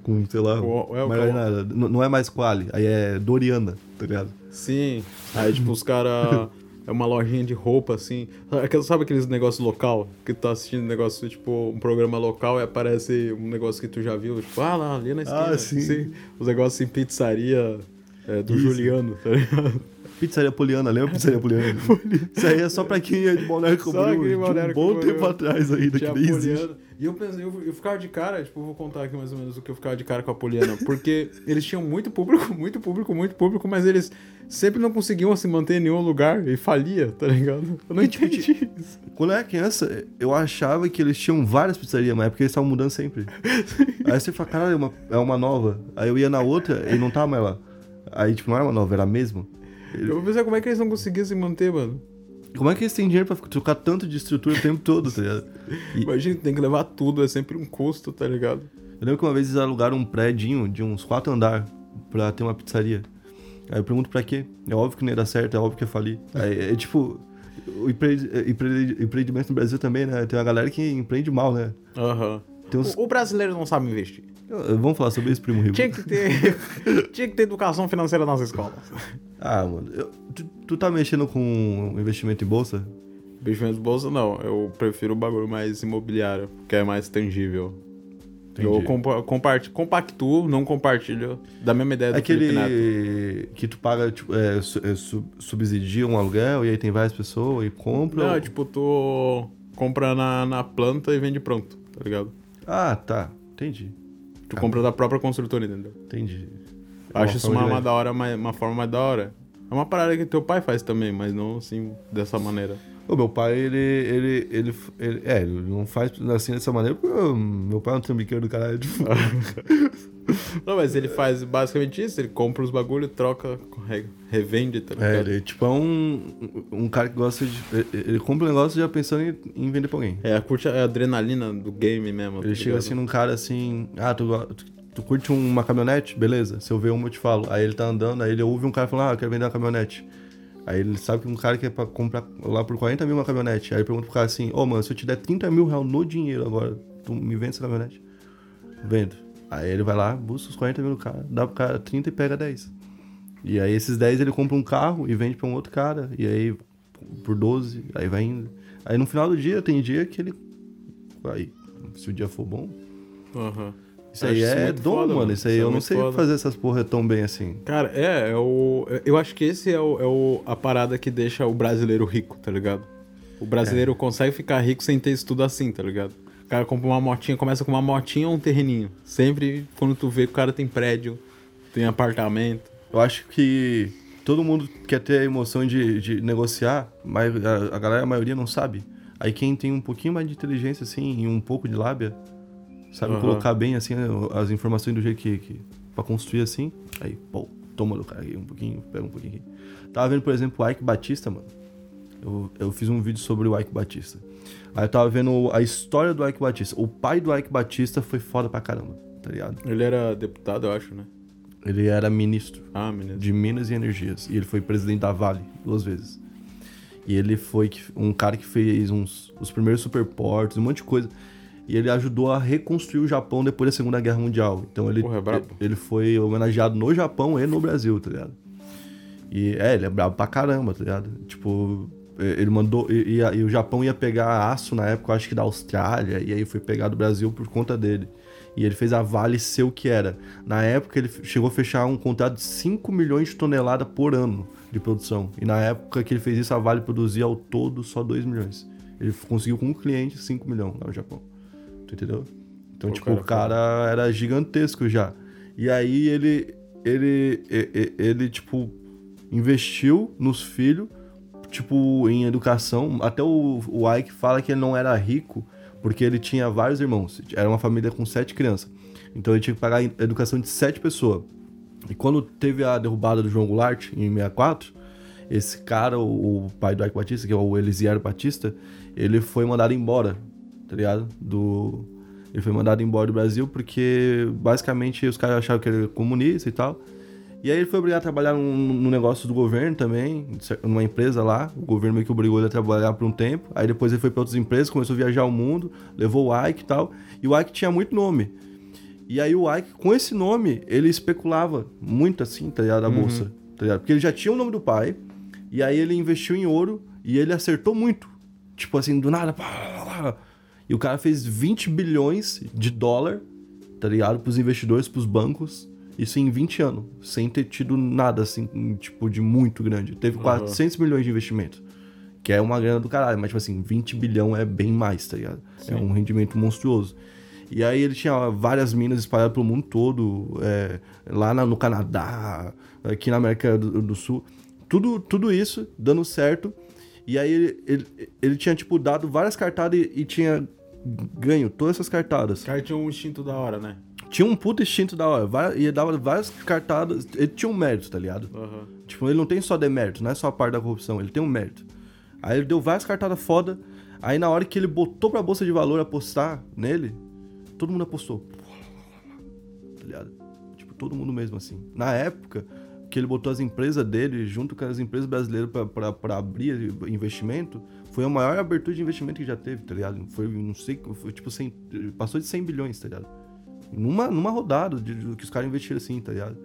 B: Com, sei lá,
A: O- é, o.
B: Não não é mais Quali, aí é Doriana, tá ligado?
A: Sim. Aí, tipo, os caras. É uma lojinha de roupa, assim. Sabe aqueles negócios local? Que tu tá assistindo um negócio, tipo, um programa local e aparece um negócio que tu já viu. Tipo, ah, lá, ali na esquina.
B: Ah, sim.
A: Os negócios em pizzaria é, do
B: Isso.
A: Juliano, tá ligado?
B: Pizzaria Poliana, lembra a Pizzaria Poliana? Isso aí é só pra quem é de Balneário
A: Só
B: Camboriú,
A: aqui de
B: um bom tempo atrás ainda, que nem existe.
A: E eu pensei, eu, eu ficava de cara, tipo, eu vou contar aqui mais ou menos o que eu ficava de cara com a Poliana. Porque eles tinham muito público, muito público, muito público, mas eles sempre não conseguiam se manter em nenhum lugar e falia, tá ligado? Eu não
B: tipo,
A: entendi isso.
B: Quando eu era criança, eu achava que eles tinham várias pizzarias, mas é porque eles estavam mudando sempre. Aí você fala, caralho, é uma, é uma nova. Aí eu ia na outra e não tava mais lá. Aí, tipo, não era uma nova, era a mesma.
A: Eu pensei como é que eles não conseguiam se manter, mano.
B: Como é que eles têm dinheiro pra trocar tanto de estrutura o tempo todo, tá ligado? E
A: Imagina, tem que levar tudo, é sempre um custo, tá ligado?
B: eu lembro que uma vez eles alugaram um prédio de uns quatro andares pra ter uma pizzaria. Aí eu pergunto pra quê? É óbvio que não ia dar certo, é óbvio que ia falir. Aí, é, tipo, o empre- empre- empreendimento no Brasil também, né? Tem uma galera que empreende mal, né?
A: Aham.
B: Tem uns...
A: O brasileiro não sabe investir.
B: Vamos falar sobre isso, primo rico.
A: Tinha que ter, tinha que ter educação financeira nas escolas.
B: Ah, mano, eu- tu, tu tá mexendo com investimento em bolsa?
A: Investimento de bolsa, não. Eu prefiro o bagulho mais imobiliário, que é mais tangível. Eu
B: Entendi.
A: compa compart compactuo, não compartilho da mesma ideia do Felipe Neto.
B: Aquele que tu paga, tipo, é, su- é, su- subsidia um aluguel e aí tem várias pessoas e compra.
A: Não,
B: ou-
A: tipo, tu compra na, na planta e vende pronto, tá ligado?
B: Ah, tá. Entendi.
A: Tu
B: Ah.
A: compra da própria construtora, entendeu?
B: Entendi.
A: Acho isso uma, uma da hora, mais- uma forma mais da hora. É uma parada que teu pai faz também, mas não assim, dessa maneira.
B: O meu pai, ele, ele, ele, ele- É, ele não faz assim dessa maneira porque meu pai é um trambiqueiro do caralho. Tipo,
A: Não, mas ele faz basicamente isso, ele compra os bagulho, troca, re- revende, tá
B: é, ele tipo, é um, um cara que gosta de. Ele, compra um negócio já pensando em, em vender pra alguém.
A: É, curte a adrenalina do game mesmo. tá
B: Ele chega
A: ligado?
B: assim num cara assim, ah, tu, tu, tu curte uma caminhonete? Beleza, se eu ver uma eu te falo. Aí ele tá andando, aí ele ouve um cara falando, ah, eu quero vender uma caminhonete. Aí ele sabe que um cara quer pra comprar lá por 40 mil uma caminhonete. Aí ele pergunta pro cara assim, ô mano, se eu te der 30 mil reais no dinheiro agora, tu me vende essa caminhonete? Vendo. Aí ele vai lá, busca os 40 mil do cara, dá pro cara 30 e pega 10. E aí esses 10 ele compra um carro e vende pra um outro cara. E aí por 12, aí vai indo. Aí no final do dia, tem dia que ele. Aí, se o dia for bom,
A: Aham.
B: Isso aí é dom,
A: foda,
B: mano. Isso aí eu não
A: muito
B: sei
A: foda.
B: fazer essas porra tão bem assim.
A: Cara, é, é o. Eu acho que esse é, o, é o, a parada que deixa o brasileiro rico, tá ligado? O brasileiro consegue ficar rico sem ter isso tudo assim, tá ligado? O cara compra uma motinha, começa com uma motinha ou um terreninho. Sempre quando tu vê que o cara tem prédio, tem apartamento.
B: Eu acho que todo mundo quer ter a emoção de, de negociar, mas a, a galera, a maioria não sabe. Aí quem tem um pouquinho mais de inteligência, assim, e um pouco de lábia, sabe
A: Aham.
B: colocar bem, assim, as informações do jeito que, que... Pra construir assim, aí, pô, toma do cara aqui um pouquinho, pega um pouquinho aqui. Tava vendo, por exemplo, o Ike Batista, mano. Eu, eu fiz um vídeo sobre o Ike Batista. Aí eu tava vendo a história do Ike Batista. O pai do Ike Batista foi foda pra caramba, tá ligado?
A: Ele era deputado, eu acho, né?
B: Ele era ministro
A: Ah, menino.
B: de Minas e Energias. E ele foi presidente da Vale duas vezes. E ele foi um cara que fez uns, os primeiros superportos, um monte de coisa. E ele ajudou a reconstruir o Japão depois da Segunda Guerra Mundial. Então ele,
A: Porra, é
B: ele foi homenageado no Japão e no Brasil, tá ligado? E é, ele é brabo pra caramba, tá ligado? Tipo, eh, ele mandou. E, e e o Japão ia pegar aço na época, acho que da Austrália, e aí foi pegar do Brasil por conta dele. E ele fez a Vale ser o que era. Na época, ele chegou a fechar um contrato de 5 milhões de toneladas por ano de produção. E na época que ele fez isso, a Vale produzia ao todo só 2 milhões. Ele conseguiu com um cliente 5 milhões lá no Japão. Entendeu? Então,
A: Pô,
B: tipo,
A: cara,
B: o cara era gigantesco já. E aí ele ele, ele, ele, tipo, investiu nos filhos, tipo, em educação. Até o, o Ike fala que ele não era rico porque ele tinha vários irmãos. Era uma família com sete crianças. Então ele tinha que pagar a educação de sete pessoas. E quando teve a derrubada do João Goulart, em 64, esse cara, o, o pai do Ike Batista, que é o Elisiero Batista, ele foi mandado embora, tá ligado? Do, ele foi mandado embora do Brasil porque basicamente os caras achavam que ele era comunista e tal. E aí ele foi obrigado a trabalhar num, num, negócio do governo também, numa empresa lá. O governo meio que obrigou ele a trabalhar por um tempo. Aí depois ele foi para outras empresas, começou a viajar o mundo, levou o Ike e tal. E o Ike tinha muito nome. E aí o Ike, com esse nome, ele especulava muito assim, tá ligado? A uhum. bolsa, tá ligado? Porque ele já tinha o nome do pai, e aí ele investiu em ouro e ele acertou muito. Tipo assim, do nada. Pá, e o cara fez 20 bilhões de dólar, tá ligado? Pros investidores, pros bancos. Isso em 20 anos, sem ter tido nada assim, tipo, de muito grande. Teve uhum. 400 milhões de investimento. Que é uma grana do caralho, mas, tipo assim, 20 bilhão é bem mais, tá ligado? É Sim. É um rendimento monstruoso. E aí ele tinha várias minas espalhadas pelo mundo todo, é, lá na, no Canadá, aqui na América do, do, Sul. Tudo, tudo isso dando certo. E aí ele, ele, ele tinha, tipo, dado várias cartadas e, e tinha ganho todas essas cartadas. O
A: cara tinha um instinto da hora, né?
B: Tinha um puto instinto da hora. E dava várias cartadas. Ele tinha um mérito, tá ligado? Uhum. Tipo, ele não tem só demérito, não é só a parte da corrupção, ele tem um mérito. Aí ele deu várias cartadas foda. Aí na hora que ele botou pra bolsa de valor apostar nele, todo mundo apostou. Tá ligado? Tipo, todo mundo mesmo assim. Na época que ele botou as empresas dele junto com as empresas brasileiras para abrir investimento, foi a maior abertura de investimento que já teve, tá ligado? Foi, não sei, foi tipo 100, passou de 100 bilhões, tá ligado? numa, numa rodada de, de, que os caras investiram assim, tá ligado?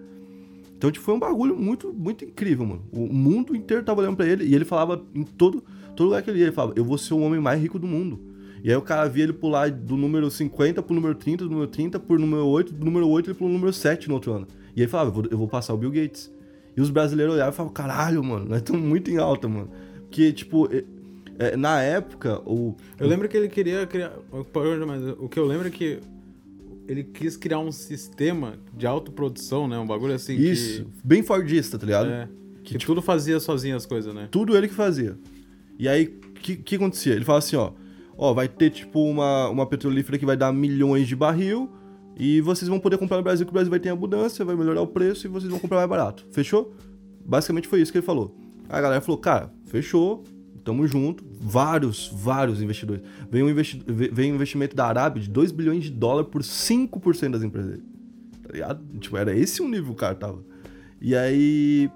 B: Então, tipo, foi um bagulho muito, muito incrível, mano. O mundo inteiro tava olhando pra ele e ele falava em todo, todo lugar que ele ia, ele falava, eu vou ser o homem mais rico do mundo. E aí o cara via ele pular do número 50 pro número 30, do número 30 pro número 8, do número 8 ele pro número 7 no outro ano. E ele falava, eu vou, eu vou passar o Bill Gates. E os brasileiros olhavam e falavam, caralho, mano, nós estamos muito em alta, mano. Porque, tipo, é, na época, o...
A: Eu lembro que ele queria criar... Mas o que eu lembro é que ele quis criar um sistema de autoprodução, né? Um bagulho assim.
B: Isso, que... bem Fordista, tá ligado?
A: É. Que, que tipo, tudo fazia sozinho as coisas, né?
B: Tudo ele que fazia. E aí, o que, que acontecia? Ele fala assim, ó. Ó, vai ter tipo uma, uma petrolífera que vai dar milhões de barril e vocês vão poder comprar no Brasil, que o Brasil vai ter abundância, vai melhorar o preço e vocês vão comprar mais barato. Fechou? Basicamente foi isso que ele falou. Aí a galera falou, cara, fechou, Tamo junto. Vários, vários investidores. Vem um, investi vem um investimento da Arábia de 2 bilhões de dólares por 5% das empresas dele. Tá ligado? Tipo, era esse o nível que o cara tava. E aí.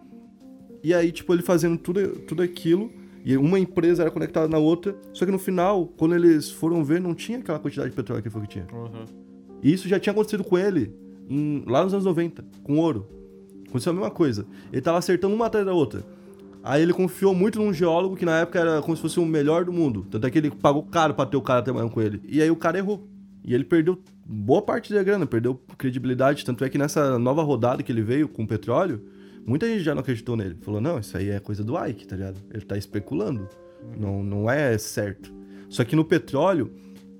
B: E aí, tipo, ele fazendo tudo, tudo aquilo. E uma empresa era conectada na outra. Só que no final, quando eles foram ver, não tinha aquela quantidade de petróleo que ele falou que tinha. Uhum. E isso já tinha acontecido com ele em, lá nos anos 90, com ouro. Aconteceu a mesma coisa. Ele tava acertando uma atrás da outra. Aí ele confiou muito num geólogo que na época era como se fosse o melhor do mundo. Tanto é que ele pagou caro pra ter o cara trabalhando com ele. E aí o cara errou. E ele perdeu boa parte da grana, perdeu credibilidade. Tanto é que nessa nova rodada que ele veio com o petróleo, muita gente já não acreditou nele. Falou, não, isso aí é coisa do Ike, tá ligado? Ele tá especulando. Não, não é certo. Só que no petróleo,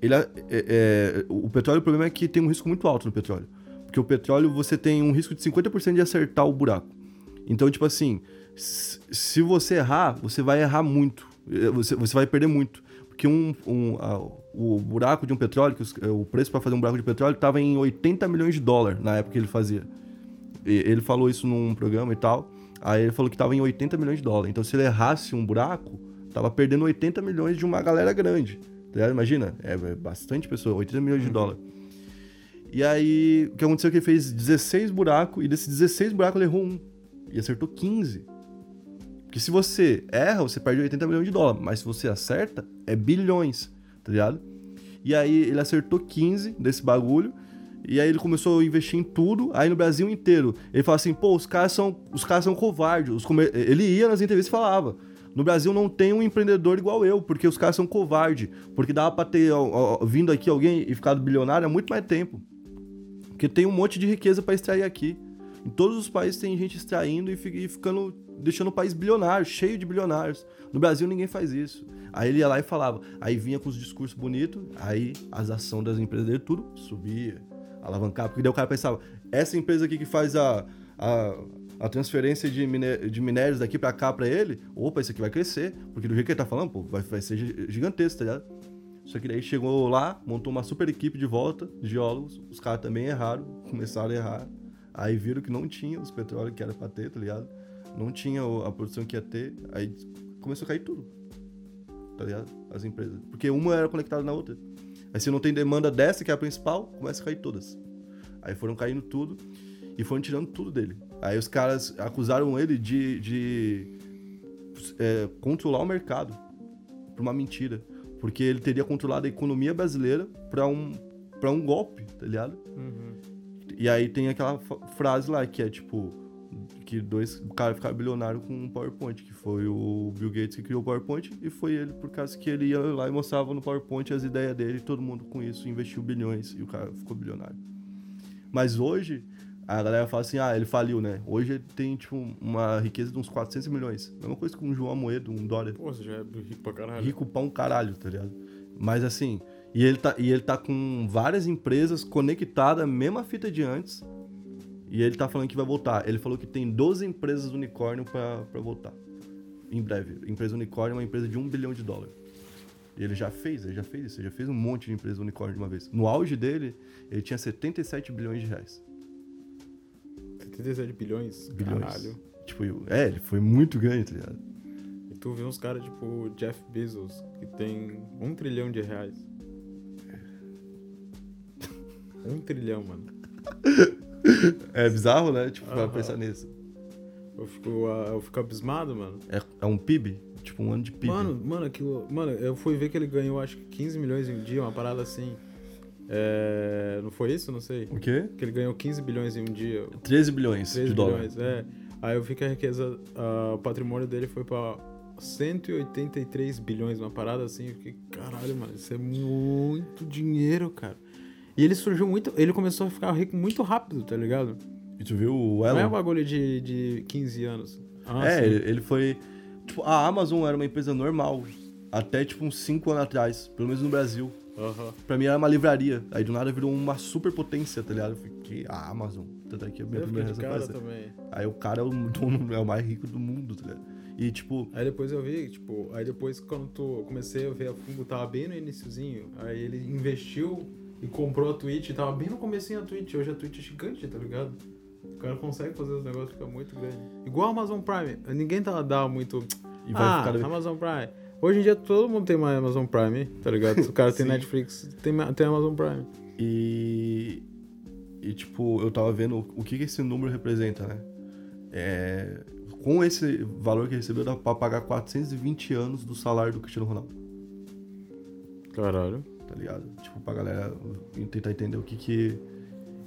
B: ele é, é, é, o petróleo, o problema é que tem um risco muito alto no petróleo. Porque o petróleo, você tem um risco de 50% de acertar o buraco. Então, tipo assim, se você errar, você vai errar muito. Eh, você, você vai perder muito. Porque um, um a, o buraco de um petróleo, eh, o preço para fazer um buraco de petróleo estava em 80 milhões de dólares na época que ele fazia. E, ele falou isso num programa e tal. Aí ele falou que estava em 80 milhões de dólares. Então se ele errasse um buraco, tava perdendo 80 milhões de uma galera grande. Tá Imagina, é, é bastante pessoa, 80 milhões de uhum. dólares. E aí, o que aconteceu é que ele fez 16 buracos, e desses 16 buracos ele errou um. E acertou 15. Porque se você erra, você perde 80 milhões de dólares. Mas se você acerta, é bilhões, tá ligado? E aí ele acertou 15 desse bagulho. E aí ele começou a investir em tudo, aí no Brasil inteiro. Ele fala assim, pô, os caras são, os caras são covardes. Comer... Ele ia nas entrevistas e falava. No Brasil não tem um empreendedor igual eu, porque os caras são covardes. Porque dava pra ter ó, ó, vindo aqui alguém e ficado bilionário há muito mais tempo. Porque tem um monte de riqueza para extrair aqui. Em todos os países tem gente extraindo e ficando deixando o país bilionário, cheio de bilionários. No Brasil ninguém faz isso. Aí ele ia lá e falava, aí vinha com os discursos bonitos, aí as ações das empresas dele tudo subia, alavancar, porque daí o cara pensava, essa empresa aqui que faz a, a, a transferência de, de minérios daqui pra cá pra ele, opa, isso aqui vai crescer. Porque do jeito que ele tá falando, pô, vai, vai ser gigantesco, tá ligado? Só que daí chegou lá, montou uma super equipe de volta, de geólogos, os caras também erraram, começaram a errar. Aí viram que não tinha os petróleos que era pra ter, tá ligado? Não tinha a produção que ia ter, aí começou a cair tudo. Tá ligado? As empresas. Porque uma era conectada na outra. Aí se não tem demanda dessa, que é a principal, começa a cair todas. Aí foram caindo tudo e foram tirando tudo dele. Aí os caras acusaram ele de, de é, controlar o mercado por uma mentira. Porque ele teria controlado a economia brasileira para um, pra um golpe, tá ligado?
A: Uhum.
B: E aí tem aquela frase lá que é tipo que dois caras ficaram bilionário com um PowerPoint, que foi o Bill Gates que criou o PowerPoint e foi ele por causa que ele ia lá e mostrava no PowerPoint as ideias dele, e todo mundo com isso investiu bilhões e o cara ficou bilionário. Mas hoje a galera fala assim: "Ah, ele faliu, né?". Hoje ele tem tipo uma riqueza de uns 400 milhões. Mesma coisa com um João Amoedo, um Dória.
A: Pô, você já é rico pra caralho.
B: Rico pra um caralho, tá ligado? Mas assim, e ele tá, e ele tá com várias empresas conectadas, mesma fita de antes. E ele tá falando que vai voltar. Ele falou que tem 12 empresas unicórnio pra, pra voltar. Em breve. Empresa unicórnio é uma empresa de um bilhão de dólares. E ele já fez, ele já fez isso. Ele já fez um monte de empresa unicórnio de uma vez. No auge dele, ele tinha 77 bilhões de reais.
A: 77 bilhões?
B: Bilhões.
A: Caralho.
B: Tipo, é, ele foi muito grande, tá ligado?
A: E tu vê uns caras tipo Jeff Bezos, que tem um trilhão de reais. Um trilhão, mano.
B: É bizarro, né? Tipo, pra
A: Aham.
B: pensar nisso.
A: Eu fico, ah, eu fico abismado, mano.
B: É, é um PIB? Tipo, um ano de PIB.
A: Mano, mano, aquilo. Mano, eu fui ver que ele ganhou acho que 15 milhões em um dia, uma parada assim. É. Não foi isso? Não sei.
B: O quê?
A: Que ele ganhou 15 bilhões em um dia.
B: 13 bilhões
A: 13
B: de dólares.
A: bilhões, é. Aí eu vi que a riqueza, o patrimônio dele foi pra 183 bilhões, uma parada assim. Eu fiquei, caralho, mano, isso é muito dinheiro, cara. E ele surgiu muito. Ele começou a ficar rico muito rápido, tá ligado?
B: E tu viu o
A: Não é
B: Elon?
A: um bagulho de, de 15 anos. Ah,
B: é, ele, ele foi. Tipo, a Amazon era uma empresa normal. Até tipo uns 5 anos atrás, pelo menos no Brasil.
A: Aham.
B: Pra mim era uma livraria. Aí do nada virou uma superpotência, tá ligado? Eu fiquei, a Amazon. Tanto é que a minha
A: Eu
B: primeira
A: também.
B: Aí o cara é o dono, é o mais rico do mundo, tá ligado? E tipo,
A: Aí depois eu vi, tipo, aí depois quando tu, eu comecei a ver a Fungo, tava bem no iniciozinho, aí ele investiu e comprou a Twitch, tava bem no comecinho a Twitch, hoje a Twitch é gigante, tá ligado? O cara consegue fazer os negócios ficar muito grande. Igual a Amazon Prime, ninguém tá dá muito...
B: e vai
A: ah,
B: ficar.
A: Amazon Prime. Hoje em dia todo mundo tem uma Amazon Prime, tá ligado? Se o cara tem. Netflix, tem, tem Amazon Prime.
B: E. E tipo, eu tava vendo o que, que esse número representa, né? É, com esse valor que recebeu, dá pra pagar 420 anos do salário do Cristiano Ronaldo.
A: Caralho.
B: Tá ligado? Tipo, pra galera tentar entender o que que...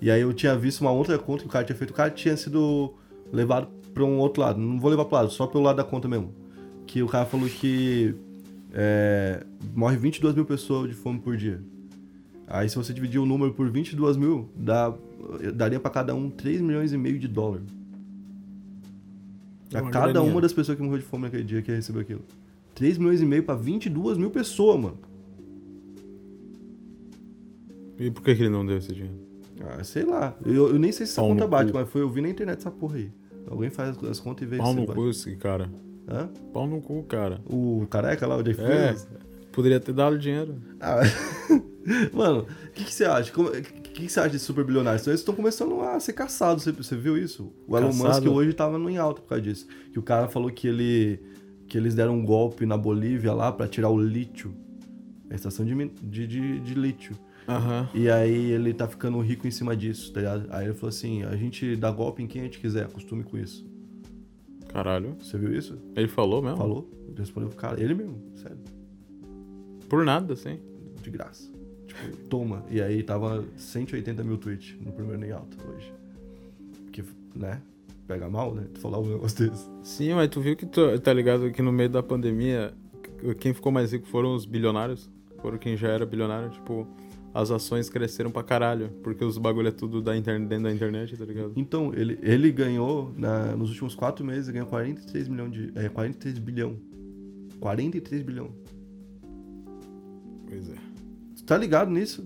B: E aí eu tinha visto uma outra conta que o cara tinha feito. O cara tinha sido levado pra um outro lado. Não vou levar pro lado, só pelo lado da conta mesmo. Que o cara falou que é, morre 22 mil pessoas de fome por dia. Aí se você dividir o número por 22 mil, dá, daria pra cada um 3 milhões e meio de dólar. A
A: uma
B: cada
A: graninha.
B: uma das pessoas que morreu de fome naquele dia que recebeu aquilo. 3 milhões e meio pra 22 mil pessoas, mano.
A: E por que, que ele não deu esse dinheiro?
B: Ah, sei lá. Eu, eu nem sei se essa
A: Pau
B: conta
A: no
B: bate,
A: cu.
B: mas foi eu vi na internet essa porra aí. Alguém faz as, as contas e vê
A: Pau
B: se
A: no
B: bate.
A: cu esse cara.
B: Hã?
A: Pau no cu, cara.
B: O careca lá, o Jeff
A: É, poderia ter dado dinheiro.
B: Ah, mano, o que, que você acha? O que, que, que você acha de super bilionários? Então, eles estão começando a ser caçados, você, você viu isso? O Elon
A: Caçado?
B: Musk hoje tava no em alta por causa disso. Que o cara falou que ele que eles deram um golpe na Bolívia lá pra tirar o lítio. A estação de, min- de, de, de lítio.
A: Aham.
B: E aí ele tá ficando rico em cima disso, tá ligado? Aí ele falou assim, a gente dá golpe em quem a gente quiser, acostume com isso.
A: Caralho.
B: Você viu isso?
A: Ele falou mesmo?
B: Falou? Ele respondeu pro cara, ele mesmo, sério,
A: Por nada, assim.
B: de graça. Tipo, toma. E aí tava 180 mil tweets no primeiro nem alto hoje. Porque, né? Pega mal, né? Tu falar um negócio desse.
A: Sim, mas tu viu que tu, tá ligado que no meio da pandemia, quem ficou mais rico foram os bilionários. Foram quem já era bilionário, tipo, as ações cresceram pra caralho. Porque os bagulho é tudo da internet, dentro da internet, tá ligado?
B: Então, ele, ele ganhou, na- nos últimos quatro meses, ele ganhou 43 milhões de. É, 43 bilhão. 43 bilhão.
A: Pois é.
B: Tu tá ligado nisso?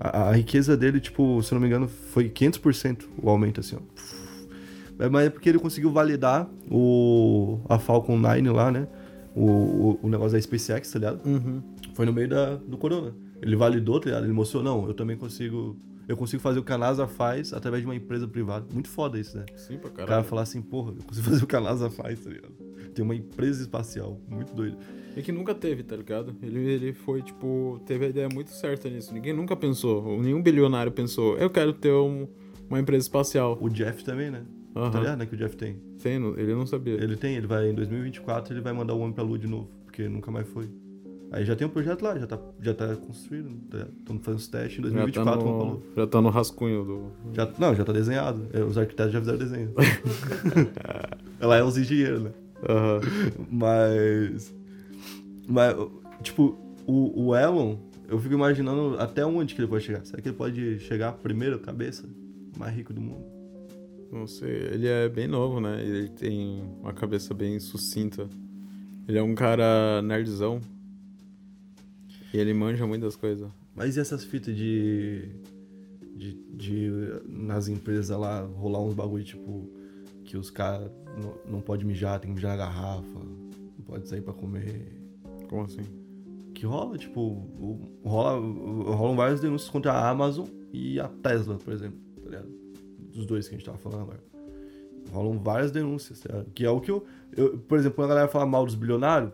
B: A, a riqueza dele, tipo, se eu não me engano, foi 500% o aumento, assim, ó. É, mas é porque ele conseguiu validar o, a Falcon 9 lá, né? O, o, o negócio da SpaceX, tá ligado?
A: Uhum.
B: Foi no meio da, do corona. Ele validou, tá ligado? Ele mostrou, não, eu também consigo. Eu consigo fazer o que a NASA faz através de uma empresa privada. Muito foda isso, né?
A: Sim, pra
B: O cara
A: caralho.
B: falar assim, porra, eu consigo fazer o que a NASA faz, tá ligado? Tem uma empresa espacial. Muito doido.
A: E que nunca teve, tá ligado? Ele, ele foi, tipo, teve a ideia muito certa nisso. Ninguém nunca pensou, nenhum bilionário pensou, eu quero ter um- uma empresa espacial.
B: O Jeff também, né? Tá
A: Aham.
B: ligado, né? Que o Jeff tem.
A: Tem, ele não sabia.
B: Ele tem, ele vai em 2024 ele vai mandar o homem pra lua de novo, porque nunca mais foi. Aí já tem um projeto lá, já tá, já tá construído, tá Estamos fazendo os testes, em
A: já,
B: 2024
A: tá
B: vamos pra
A: no,
B: lua.
A: já tá no rascunho do.
B: Já, não, já tá desenhado. É, Os arquitetos já fizeram desenho. Ela é os engenheiros, né?
A: Aham.
B: Mas. Mas, tipo, o, o Elon, eu fico imaginando até onde que ele pode chegar. Será que ele pode chegar primeiro, cabeça? Mais rico do mundo?
A: Não sei, ele é bem novo, né? Ele tem uma cabeça bem sucinta. Ele é um cara nerdzão. E ele manja muitas coisas.
B: Mas e essas fitas de. de. de nas empresas lá rolar uns bagulho tipo. que os caras não, não podem mijar, tem que mijar na garrafa, não pode sair pra comer.
A: Como assim?
B: Que rola, tipo, rola, rolam várias denúncias contra a Amazon e a Tesla, por exemplo, tá ligado? Dos dois que a gente tava falando agora. Rolam várias denúncias, tá ligado? Que é o que eu, eu. Por exemplo, quando a galera fala mal dos bilionários,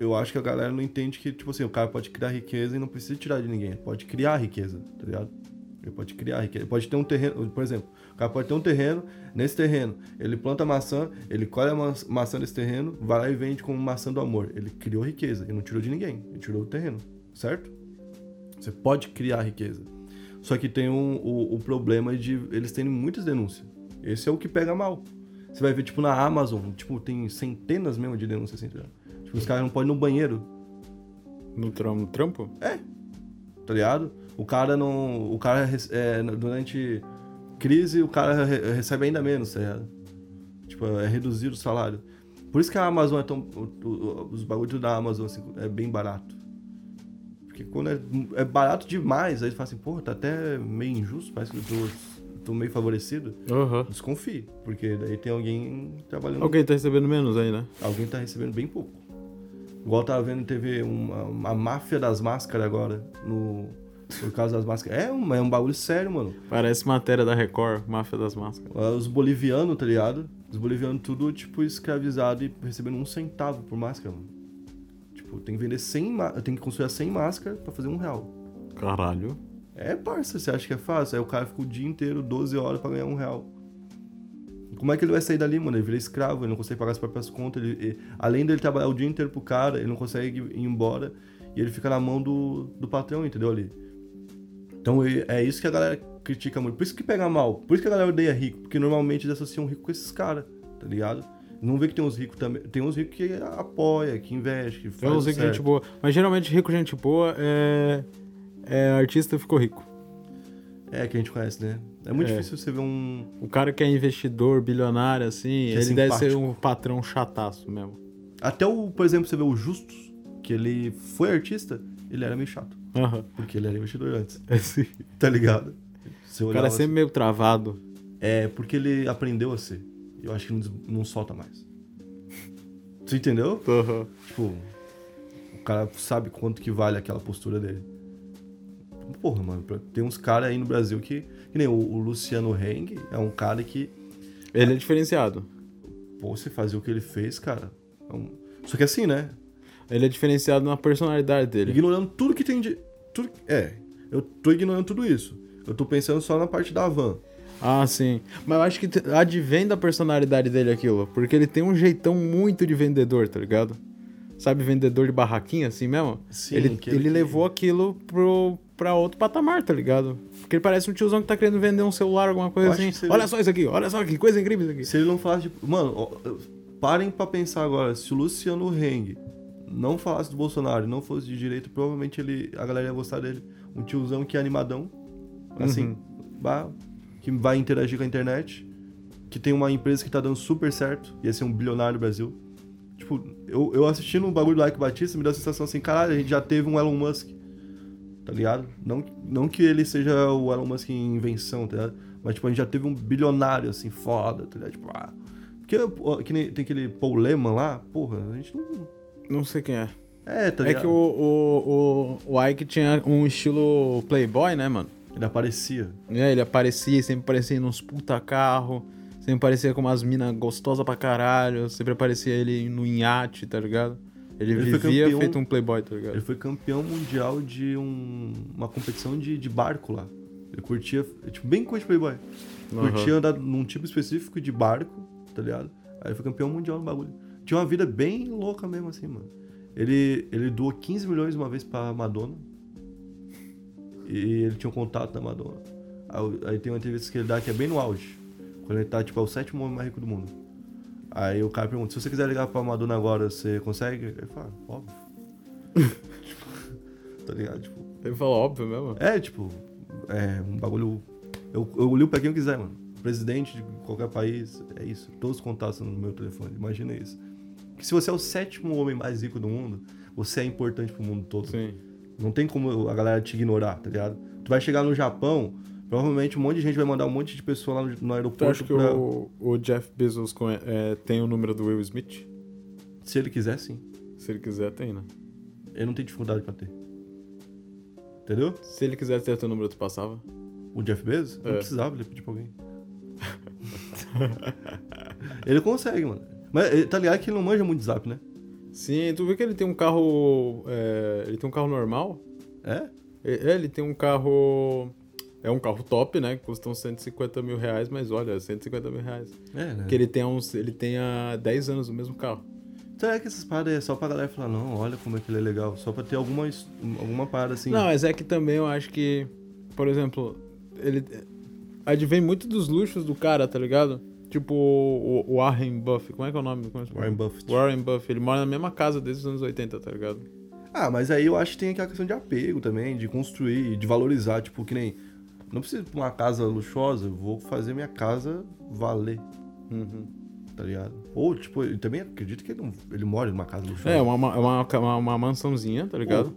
B: eu acho que a galera não entende que, tipo assim, o cara pode criar riqueza e não precisa tirar de ninguém. Ele pode criar riqueza, tá ligado? Ele pode criar riqueza. Ele pode ter um terreno, por exemplo, o cara pode ter um terreno, nesse terreno, ele planta maçã, ele colhe a ma- maçã desse terreno, vai lá e vende como maçã do amor. Ele criou riqueza, ele não tirou de ninguém, ele tirou do terreno, certo? Você pode criar riqueza. Só que tem um, o, o problema de eles terem muitas denúncias. Esse é o que pega mal. Você vai ver, tipo, na Amazon, tipo, tem centenas mesmo de denúncias assim, tá ligado? Tipo, os caras não podem ir no banheiro,
A: No, tram- no trampo?
B: tá ligado? O cara não. O cara, é, durante crise, o cara re- recebe ainda menos, tá ligado? Tipo, é reduzido o salário. Por isso que a Amazon é tão. o- o- os bagulhos da Amazon assim, é bem barato. Porque quando é, é barato demais, aí você fala assim, porra, tá até meio injusto, parece que eu tô, tô meio favorecido.
A: Aham.
B: Desconfie, porque daí tem alguém trabalhando.
A: Alguém tá recebendo menos aí, né?
B: Alguém tá recebendo bem pouco. Igual eu tava vendo, teve uma, uma máfia das máscaras agora, no, por causa das máscaras. É um, é um bagulho sério, mano.
A: Parece matéria da Record, Máfia das Máscaras.
B: Ah, Os bolivianos, tá ligado? Os bolivianos tudo, tipo, escravizado e recebendo um centavo por máscara, mano. Tipo, tem que vender 100, ma- tem que construir 100 máscaras pra fazer um real.
A: Caralho.
B: É, parça, você acha que é fácil? Aí o cara fica o dia inteiro, 12 horas pra ganhar um real. Como é que ele vai sair dali, mano? Ele vira escravo, ele não consegue pagar as próprias contas. Ele, ele- além dele trabalhar o dia inteiro pro cara, ele não consegue ir embora. E ele fica na mão do, do patrão, entendeu? Ali. Então e- é isso que a galera critica muito. Por isso que pega mal. Por isso que a galera odeia rico. Porque normalmente eles associam rico com esses caras, tá ligado? Não vê que tem uns ricos também. Tem uns ricos que apoia, que investe, que faz
A: sei que
B: certo.
A: gente boa. Mas geralmente rico, gente boa, é. É artista ficou rico.
B: É, que a gente conhece, né? É muito
A: É.
B: difícil você ver um,
A: O cara que é investidor, bilionário, assim,
B: Que é
A: ele deve ser um patrão chataço mesmo.
B: Até o, por exemplo, você vê o Justus, que ele foi artista, ele era meio chato. Porque ele era investidor antes,
A: É sim.
B: tá ligado? Você
A: O cara é sempre meio travado.
B: assim, É, porque ele aprendeu a ser. Eu acho que não, não solta mais. Você entendeu? Tipo, o cara sabe quanto que vale aquela postura dele. Porra, mano, tem uns caras aí no Brasil que. Que nem o, o Luciano Heng é um cara que.
A: Ele é diferenciado.
B: Pô, você fazer o que ele fez, cara. é um- Só que assim, né?
A: Ele é diferenciado na personalidade dele.
B: Ignorando tudo que tem de. Tudo... É, eu tô ignorando tudo isso. Eu tô pensando só na parte da van.
A: Ah, sim. Mas eu acho que advém da personalidade dele aquilo. Porque ele tem um jeitão muito de vendedor, tá ligado? Sabe, vendedor de barraquinha, assim mesmo?
B: Sim,
A: ele ele
B: que-
A: levou aquilo pro, pra outro patamar, tá ligado? Porque ele parece um tiozão que tá querendo vender um celular, alguma coisa assim. Olha
B: vê-
A: só isso aqui, olha só que coisa incrível isso aqui.
B: Se ele não falasse de. Mano, parem pra pensar agora. Se o Luciano Heng não falasse do Bolsonaro e não fosse de direito, provavelmente ele, a galera ia gostar dele. Um tiozão que é animadão. Assim,
A: Uhum.
B: bah, que vai interagir com a internet. Que tem uma empresa que tá dando super certo. Ia ser um bilionário no Brasil. Tipo, eu, eu assistindo um bagulho do Ike Batista, me deu a sensação assim, caralho, a gente já teve um Elon Musk. Tá ligado? Não, não que ele seja o Elon Musk em invenção, tá ligado? Mas, tipo, a gente já teve um bilionário, assim, foda, tá ligado? Tipo, ah. Porque que nem- tem aquele Paul Lehmann lá, porra, a gente não.
A: Não sei quem é.
B: É, tá
A: É
B: ligado?
A: que o, o, o, o Ike tinha um estilo playboy, né, mano?
B: Ele aparecia.
A: É, ele aparecia, sempre aparecia nos puta carro, sempre aparecia com umas minas gostosas pra caralho, sempre aparecia ele no iate, tá ligado? Ele,
B: Ele
A: vivia
B: campeão-
A: feito um playboy, tá ligado?
B: Ele foi campeão mundial de um- uma competição de, de barco lá. Ele curtia, tipo, bem coisa de Playboy.
A: Aham.
B: Curtia andar num tipo específico de barco, tá ligado? Aí ele foi campeão mundial no bagulho. Tinha uma vida bem louca mesmo, assim, mano. Ele, ele doou 15 milhões uma vez pra Madonna. E ele tinha um contato da Madonna. Aí, aí tem uma entrevista que ele dá que é bem no auge. Quando ele tá, tipo, é o sétimo homem mais rico do mundo. Aí o cara pergunta, se você quiser ligar pra Madonna agora, você consegue? Ele fala, óbvio. Tipo, tá ligado? Tipo,
A: Ele falou óbvio mesmo.
B: é, tipo, é um bagulho. Eu, eu ligo pra quem eu quiser, mano. Presidente de qualquer país, é isso. Todos os contatos no meu telefone, imagina isso. Que se você é o sétimo homem mais rico do mundo, você é importante pro mundo todo.
A: Sim.
B: Não tem como a galera te ignorar, tá ligado? Tu vai chegar no Japão, provavelmente um monte de gente vai mandar um monte de pessoa lá no, no
A: Tu
B: aeroporto
A: acha que
B: pra.
A: o, o Jeff Bezos é, tem o número do Will Smith?
B: Se ele quiser, sim.
A: Se ele quiser, tem, né?
B: Ele não tem dificuldade pra ter. Entendeu?
A: Se ele quiser ter teu número, tu passava?
B: O Jeff Bezos? Não
A: É.
B: precisava ele pedir pra alguém. ele consegue, mano. Mas ele- tá ligado que ele não manja muito zap, né?
A: Sim, tu viu que ele tem um carro. é, ele tem um carro normal?
B: É?
A: É, ele tem um carro. É um carro top, né? Que custa uns 150 mil reais, mas olha, 150 mil reais.
B: É, né?
A: Porque ele tem, uns, ele tem há 10 anos o mesmo carro.
B: Será que essas paradas é só pra galera falar, não, olha como é que ele é legal? Só pra ter alguma, alguma parada assim.
A: Não, mas é que também eu acho que, por exemplo, ele advém muito dos luxos do cara, tá ligado? Tipo o, o Warren Buffett, como é que é o nome? Como é que
B: Warren Buffett.
A: Warren Buffett, ele mora na mesma casa desde os anos 80, tá ligado?
B: Ah, mas aí eu acho que tem aquela questão de apego também, de construir, de valorizar. Tipo, que nem. Não preciso de uma casa luxuosa, vou fazer minha casa valer,
A: Uhum.
B: tá ligado? Ou, tipo, eu também acredito que ele, não, ele mora numa casa luxuosa.
A: É, uma, uma, uma, uma, mansãozinha, tá ligado?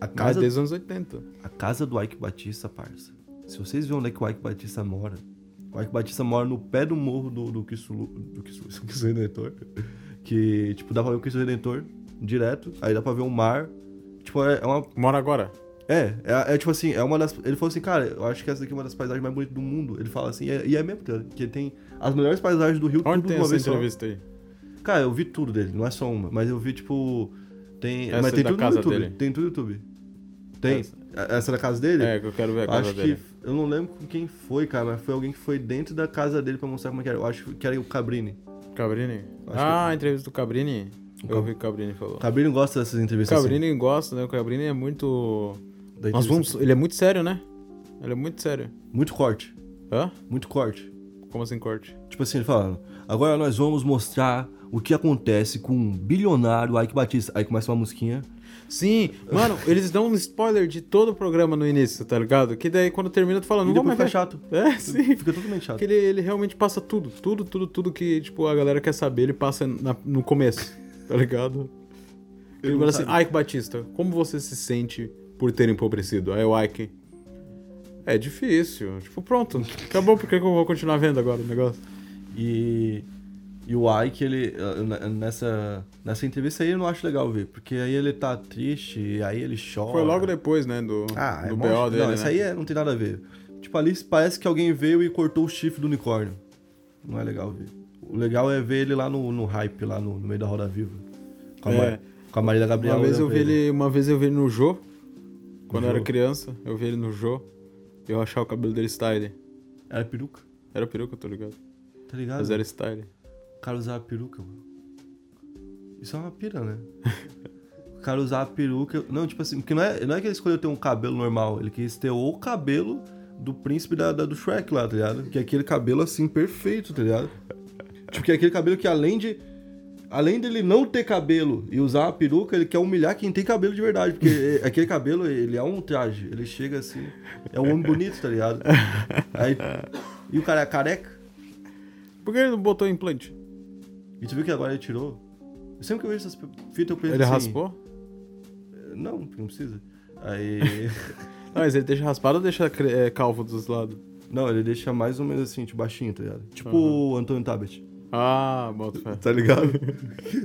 B: A
A: Mas
B: casa,
A: desde os anos 80.
B: a casa do Ike Batista, parça. Se vocês verem onde é que o Ike Batista mora, o Ike Batista mora no pé do morro do, do Cristo, Lu- do Cristo, Cristo Redentor. Que, tipo, dá pra ver o Cristo Redentor direto, aí dá pra ver o mar. Tipo, é, é uma
A: Mora agora?
B: É, é, é tipo assim, é uma das. Ele falou assim, cara, eu acho que essa daqui é uma das paisagens mais bonitas do mundo. Ele fala assim, e é, é mesmo, cara, que tem as melhores paisagens do Rio,
A: Onde
B: tudo
A: tem
B: uma
A: essa
B: vez só.
A: entrevista aí?
B: Cara, eu vi tudo dele, não é só uma, mas eu vi, tipo. Tem.
A: Essa
B: mas tem
A: da
B: tudo
A: casa
B: no YouTube.
A: dele?
B: Tem tudo no YouTube. Tem.
A: Essa.
B: Essa da casa dele?
A: É, que eu quero ver a
B: Eu
A: casa
B: acho
A: dele.
B: que. Eu não lembro quem foi, cara, mas foi alguém que foi dentro da casa dele pra mostrar como é que era. Eu acho que era o Cabrini.
A: Cabrini?
B: Acho
A: ah,
B: que-
A: a entrevista do Cabrini?
B: O
A: Eu ouvi que o Cabrini falou.
B: Cabrini gosta dessas
A: O
B: entrevistas
A: Cabrini gosta, né? O Cabrini é muito.
B: Da
A: Nós vamos. Ele é muito sério, né? Ele é muito sério.
B: Muito corte.
A: Hã?
B: Muito corte.
A: Como assim, corte?
B: Tipo assim, ele fala, agora nós vamos mostrar o que acontece com um bilionário Ike Batista. Aí começa uma musiquinha.
A: Sim, mano, eles dão um spoiler de todo o programa no início, tá ligado? Que daí quando termina tu fala, não vou mais
B: fica chato.
A: É, sim.
B: Fica totalmente chato.
A: Porque ele, ele realmente passa tudo, tudo, tudo, tudo que, tipo, a galera quer saber, ele passa na- no começo, tá ligado? Ele
B: não
A: fala assim. Ike Batista, como você se sente por ter empobrecido? Aí o Ike, é difícil. Tipo, pronto, acabou, por que que eu vou continuar vendo agora o negócio?
B: E, e o Ike, ele, eh, nessa, nessa entrevista aí eu não acho legal ver, porque aí ele tá triste, e aí ele chora.
A: Foi logo depois, né, do,
B: Ah, é
A: do
B: mó-
A: BO dele,
B: Não,
A: né?
B: isso aí é- não tem nada a ver. Tipo, ali parece que alguém veio e cortou o chifre do unicórnio. Não é legal ver. O legal é ver ele lá no, no hype, lá no, no meio da roda viva. Com a,
A: É.
B: Com a Marília Gabriela.
A: Uma vez eu vi
B: pra
A: ele, uma vez eu vi ele no Jô, quando eu era criança, eu vi ele no Jô, e eu achava o cabelo dele style.
B: Era peruca,
A: Era peruca, tô ligado?
B: tá ligado?
A: Mas era style.
B: O cara usava peruca, mano. Isso é uma pira, né? o cara usava peruca. Não, tipo assim, porque não é, não é que ele escolheu ter um cabelo normal, ele quis ter o cabelo do príncipe da, da- do Shrek lá, tá ligado? Que é aquele cabelo assim, perfeito, tá ligado? Tipo, que é aquele cabelo que além de. Além dele não ter cabelo e usar a peruca, ele quer humilhar quem tem cabelo de verdade. Porque aquele cabelo, ele é um traje. Ele chega assim. É um homem bonito, tá ligado? Aí, e o cara é careca.
A: Por que ele não botou implante?
B: E tu viu que agora ele tirou? Sempre que eu vejo essas fitas, eu penso
A: Ele
B: assim...
A: raspou?
B: Não, porque não precisa. Aí...
A: Não, mas ele deixa raspado ou deixa é, calvo dos lados?
B: Não, ele deixa mais ou menos assim, tipo, baixinho, tá ligado? Tipo o Antônio Tabet.
A: Ah, bota fé.
B: Tá ligado?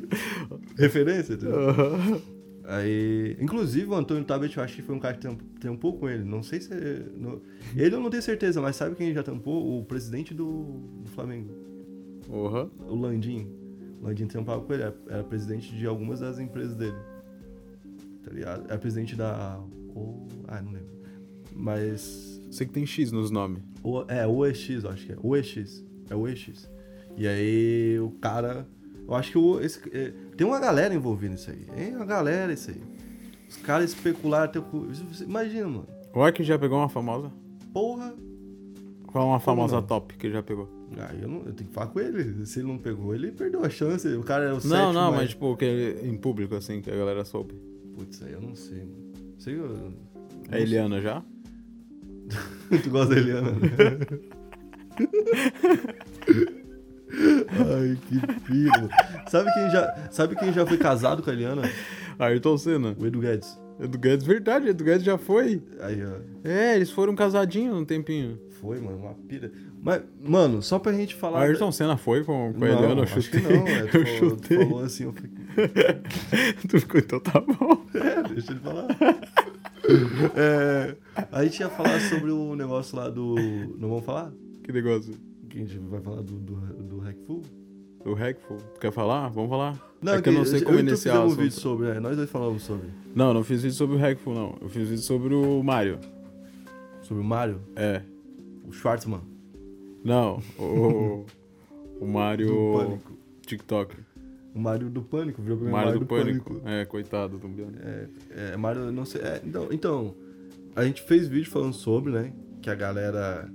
B: Referência, entendeu? Aí, inclusive o Antônio Tabet, eu acho que foi um cara que tamp- tampou com ele. Não sei se. é- Ele eu não tenho certeza, mas sabe quem já tampou? O presidente do, do Flamengo,
A: Porra.
B: o Landim. O Landim tampava com ele, era, era presidente de algumas das empresas dele. Tá ligado? Era presidente da. O, ah, não lembro. Mas.
A: Sei que tem X nos nomes.
B: O, é, OEX, eu acho que é. OEX. É OEX. E aí o cara. Eu acho que o, esse, é, tem uma galera envolvida nisso aí. Tem uma galera isso aí. Os caras especularam até Imagina, mano.
A: O Ark já pegou uma famosa?
B: Porra.
A: Qual é uma famosa
B: não?
A: top que ele já pegou?
B: Aí eu, não, eu tenho que falar com ele. Se ele não pegou, ele perdeu a chance. O cara é o
A: Não,
B: sétimo,
A: não, mas tipo, que ele- em público, assim, que a galera soube.
B: Putz, aí eu não sei, mano. Sei eu. não
A: É a Eliana já?
B: sei. tu gosta da Eliana, né? Ai, que piro. Sabe quem, já, sabe quem já foi casado com a Eliana?
A: Ayrton Senna.
B: O Edu Guedes.
A: Edu Guedes, verdade, Edu Guedes já foi.
B: Aí, ó.
A: É, eles foram casadinhos um tempinho.
B: Foi, mano, uma pira. Mas, mano, só pra gente falar.
A: Ayrton Senna foi com, com a
B: não,
A: Eliana, eu chutei.
B: não, é, tu
A: eu
B: falou-
A: chutei.
B: Tu falou assim, eu falei,
A: tu ficou, então tá bom.
B: é, deixa ele falar. É, a gente ia falar sobre o negócio lá do. Não vamos falar?
A: Que negócio.
B: Que a gente vai falar do, do, do Hackful?
A: O Hackful. Tu quer falar? Vamos falar.
B: Não,
A: é que eu não sei como
B: e tu
A: iniciar o
B: um vídeo sobre, é, nós dois falamos sobre.
A: Não, não fiz vídeo sobre o Hackful, não. Eu fiz vídeo sobre o Mario.
B: Sobre o Mario,
A: É.
B: o Schwartzman.
A: Não, o, o Mario
B: Do Pânico.
A: TikTok.
B: O Mario do Pânico, virou
A: O
B: primeiro
A: Mario do Pânico. É, coitado do.
B: É, é, Mario, não sei. é, então, então, a gente fez vídeo falando sobre, né? Que a galera.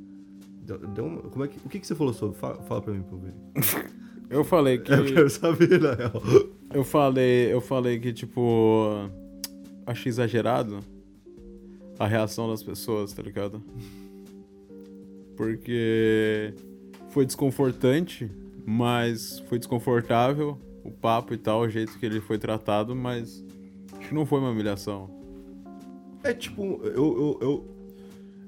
B: Uma- como é que, o que, que você falou sobre? Fala, fala pra mim pra eu ver.
A: Eu falei que.
B: Eu quero saber, na real.
A: Eu falei, eu falei que, tipo, achei exagerado a reação das pessoas, tá ligado? Porque foi desconfortante, mas foi desconfortável o papo e tal, o jeito que ele foi tratado, mas acho que não foi uma humilhação.
B: É tipo, eu, eu, eu-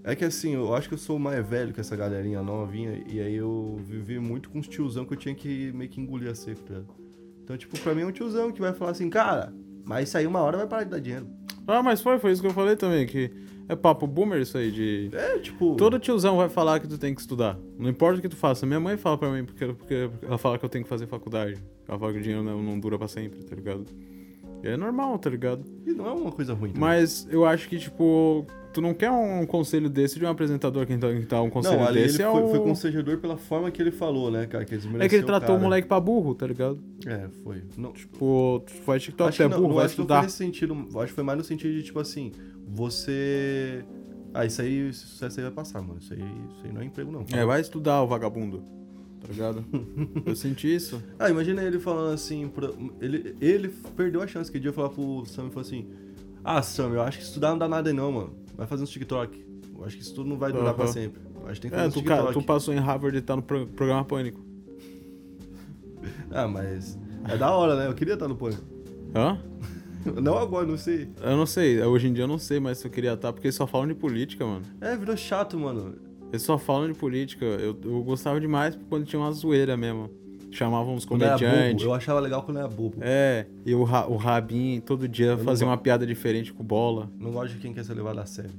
B: É que assim, eu acho que eu sou mais velho que essa galerinha novinha, e aí eu vivi muito com os tiozão que eu tinha que meio que engolir a seco, tá? Então, tipo, pra mim é um tiozão que vai falar assim, cara, mas isso aí uma hora vai parar de dar dinheiro.
A: Ah, mas foi, foi isso que eu falei também, que é papo boomer isso aí de...
B: É, tipo.
A: Todo tiozão vai falar que tu tem que estudar. Não importa o que tu faça. Minha mãe fala pra mim porque, porque ela fala que eu tenho que fazer faculdade. Ela fala que o dinheiro não, não dura pra sempre, tá ligado? E é normal, tá ligado?
B: E não é uma coisa ruim.
A: Mas eu acho que, tipo, tu não quer um conselho desse de um apresentador que tá, que tá um conselho
B: Não, ali ele
A: desse é
B: foi,
A: o...
B: foi constrangedor pela forma que ele falou, né, cara? Que
A: É que ele tratou o
B: cara.
A: moleque pra burro, tá ligado?
B: É, foi. Não,
A: Tipo, tu faz TikTok,
B: acho
A: tu é burro,
B: não
A: vai
B: acho que não foi
A: estudar.
B: nesse sentido. Acho que foi mais no sentido de, tipo assim, você. Ah, isso aí, esse sucesso aí vai passar, mano. Isso aí, isso aí não é emprego, não.
A: É, vai estudar, o vagabundo. Tá ligado? eu senti isso.
B: Ah, imagina ele falando assim, pra- ele, ele perdeu a chance que dia eu falar pro Sam e falou assim: Ah, Sam, eu acho que estudar não dá nada aí não, mano. Vai fazer uns TikTok. Eu acho que isso tudo não vai durar
A: Aham.
B: pra sempre. Eu acho que tem que fazer
A: É,
B: uns
A: tu, cara,
B: TikTok.
A: tu passou em Harvard e tá no pro- programa Pânico.
B: Ah, mas. É da hora, né? Eu queria estar no pânico.
A: Hã?
B: Não agora, não sei.
A: Eu não sei, hoje em dia eu não sei mais se eu queria estar, porque eles só falam de política, mano.
B: É, virou chato, mano.
A: Eles só falam de política. Eu, eu gostava demais quando tinha uma zoeira mesmo. Chamavam
B: bobo,
A: comediantes.
B: eu achava legal quando era bobo.
A: É, e o, Ra- o Rabin todo dia
B: não
A: fazia uma piada diferente com bola.
B: Não gosto de quem quer ser levado a sério.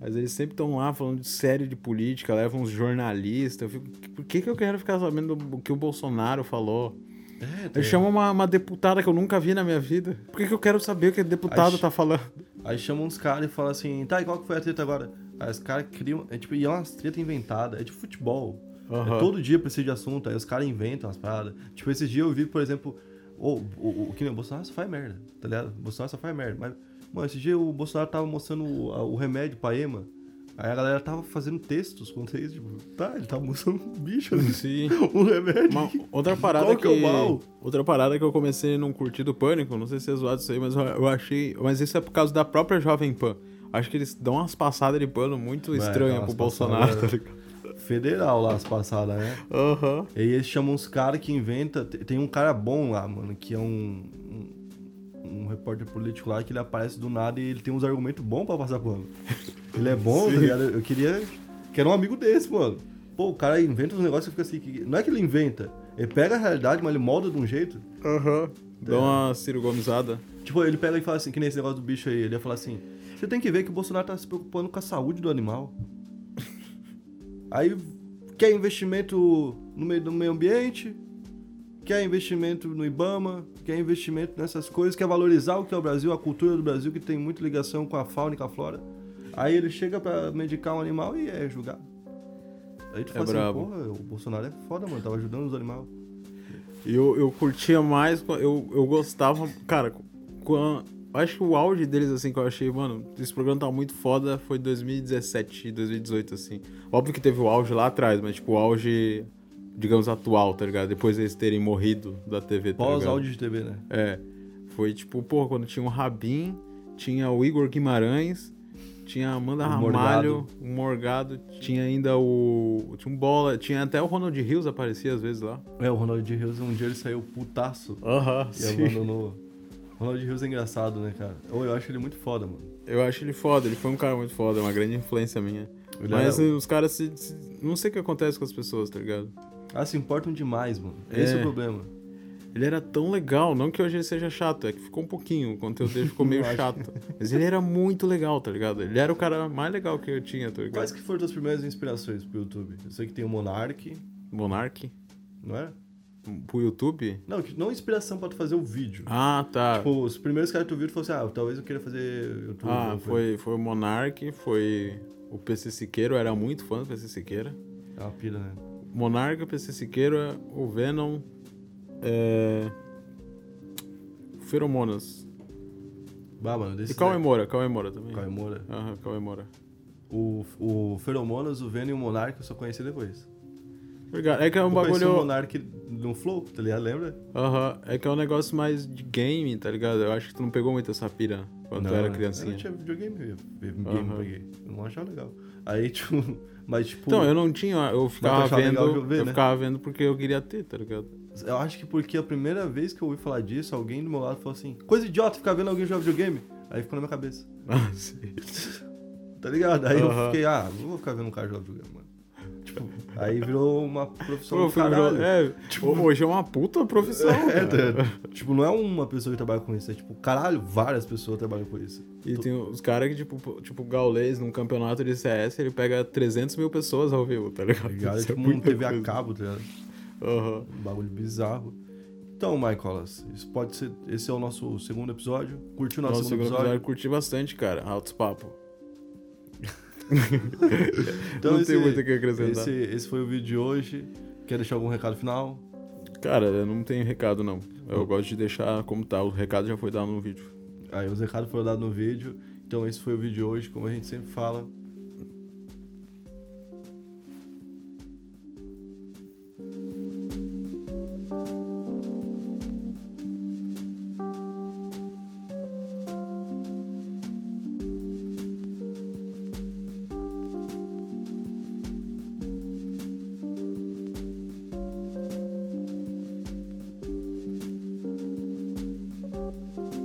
A: Mas eles sempre estão lá falando de série de política, levam uns jornalistas. Eu fico, por que, que eu quero ficar sabendo do que o Bolsonaro falou?
B: É,
A: Eu chamo uma, uma deputada que eu nunca vi na minha vida. Por que, que eu quero saber o que o deputado
B: Aí-
A: tá falando?
B: Aí chamam uns caras e falam assim, tá, e qual que foi a treta agora? Aí os caras criam, é tipo, e é umas treta inventada, é tipo futebol. É todo dia precisa de assunto, aí os caras inventam as paradas. Tipo, esses dias eu vi, por exemplo, o, o, o que nem o Bolsonaro só faz merda, tá ligado? O Bolsonaro só faz merda. Mas, mano, esse dia o Bolsonaro tava mostrando o, o remédio pra Ema. Aí a galera tava fazendo textos contra isso, tipo, tá, ele tava mostrando um bicho ali,
A: Sim.
B: um remédio.
A: Uma- outra parada
B: Qual
A: que,
B: que é o mal?
A: outra parada que eu comecei a não curtir do pânico, não sei se é zoado isso aí, mas eu, eu achei, mas isso é por causa da própria Jovem Pan. Acho que eles dão umas passadas de pano muito estranhas pro Bolsonaro, tá ligado?
B: Federal lá as passadas, né?
A: Aham.
B: E aí eles chamam uns caras que inventa. te- Tem um cara bom lá, mano, que é um, um, um repórter político lá que ele aparece do nada e ele tem uns argumentos bons pra passar pano. Ele é bom, tá ligado? Eu queria. que era um amigo desse, mano. Pô, o cara inventa uns negócios e fica assim. que- Não é que ele inventa, ele pega a realidade, mas ele molda de um jeito.
A: Aham. Dá uma Ciro.
B: Tipo, ele pega e fala assim, que nem esse negócio do bicho aí, ele ia falar assim, você tem que ver que o Bolsonaro tá se preocupando com a saúde do animal. Aí quer investimento no meio do meio ambiente, quer investimento no Ibama, quer investimento nessas coisas, quer valorizar o que é o Brasil, a cultura do Brasil, que tem muita ligação com a fauna e com a flora. Aí ele chega pra medicar um animal e é julgado. Aí tu
A: É
B: fala assim, porra, o Bolsonaro é foda, mano, tava ajudando os animais.
A: Eu, eu curtia mais, eu, eu gostava, cara, quan- acho que o auge deles, assim, que eu achei, mano, esse programa tá muito foda, foi 2017, 2018, assim. Óbvio que teve o auge lá atrás, mas, tipo, o auge, digamos, atual, tá ligado? Depois deles terem morrido da TV, tá?
B: Pós-áudio de TV, né?
A: É, foi, tipo, porra, quando tinha o Rabin, tinha o Igor Guimarães, tinha a Amanda
B: O
A: Ramalho, o Morgado, tinha ainda o... tinha um Bola, tinha até o Ronald Rios aparecia às vezes lá.
B: É, o Ronald Rios, um dia ele saiu putaço
A: Aham,
B: E abandonou. Ronald Rios é engraçado, né, cara? Ou eu acho ele muito foda, mano.
A: Eu acho ele foda, ele foi um cara muito foda, uma grande influência minha.
B: Ele
A: Mas
B: era-
A: os caras se, se- Não sei o que acontece com as pessoas, tá ligado?
B: Ah, se importam demais, mano. Esse é,
A: É.
B: o problema.
A: Ele era tão legal, não que hoje ele seja chato, é que ficou um pouquinho, o conteúdo dele ficou meio chato. Mas ele era muito legal, tá ligado? Ele era o cara mais legal que eu tinha, tá ligado?
B: Quais que foram tuas primeiras inspirações pro YouTube? Eu sei que tem o Monark,
A: Monark?
B: não é?
A: Pro YouTube?
B: Não, não inspiração pra tu fazer o vídeo.
A: Ah, tá.
B: Tipo, os primeiros caras que tu viu, tu falou assim, ah, talvez eu queira fazer YouTube.
A: ah, foi, foi o Monark, foi o PC Siqueiro, eu era muito fã do PC Siqueira.
B: É uma pira, né?
A: Monarca, PC Siqueira, o Venom, é... Feromonas.
B: Bah, mano, desse
A: E Cauê Moura, Cauê Moura também.
B: Cauê Moura.
A: Aham, Cauê Moura.
B: O, o Feromonas, o Venom e o Monark eu só conheci depois.
A: Obrigado. É que é um
B: eu
A: bagulho.
B: Monark no Flow, tá ligado? Lembra?
A: Aham, é que é um negócio mais de game, tá ligado? Eu acho que tu não pegou muito essa pira quando tu era criancinha.
B: Eu não tinha videogame, eu, eu, game eu peguei. Eu não achava legal. Aí, tipo, mas tipo...
A: Então, eu não tinha, eu ficava vendo.
B: legal de ver,
A: eu
B: né?
A: ficava vendo porque eu queria ter, tá ligado?
B: Eu acho que porque a primeira vez que eu ouvi falar disso, alguém do meu lado falou assim: coisa idiota ficar vendo alguém jogar videogame. Aí ficou na minha cabeça.
A: Ah, sim.
B: Tá ligado? Aí eu
A: Aham.
B: fiquei, ah, não vou ficar vendo um cara jogar videogame, mano. Aí virou uma profissão
A: Pô,
B: do caralho.
A: é, hoje é uma puta profissão.
B: É, tá- tipo, não é uma pessoa que trabalha com isso, é tipo, caralho, várias pessoas trabalham com isso.
A: E tem os caras que, tipo, tipo, o Gaules, num campeonato de CS, ele pega 300 mil pessoas ao vivo, tá ligado?
B: Tá ligado?
A: Isso é
B: tipo, um TV a
A: coisa.
B: cabo, tá ligado?
A: Aham.
B: Um bagulho bizarro. Então, Michaelas, isso pode ser. Esse é o nosso segundo episódio. Curtiu o nosso
A: Nossa, o
B: segundo
A: segundo
B: episódio?
A: episódio curti bastante, cara. Altos papo.
B: Então,
A: não
B: esse,
A: tem muito o que acrescentar.
B: esse, esse foi o vídeo de hoje. Quer deixar algum recado final?
A: Cara, eu não tenho recado, não. Eu gosto de deixar como tá. O recado já foi dado no vídeo.
B: Aí os recados foram dados no vídeo. Então esse foi o vídeo de hoje. Como a gente sempre fala,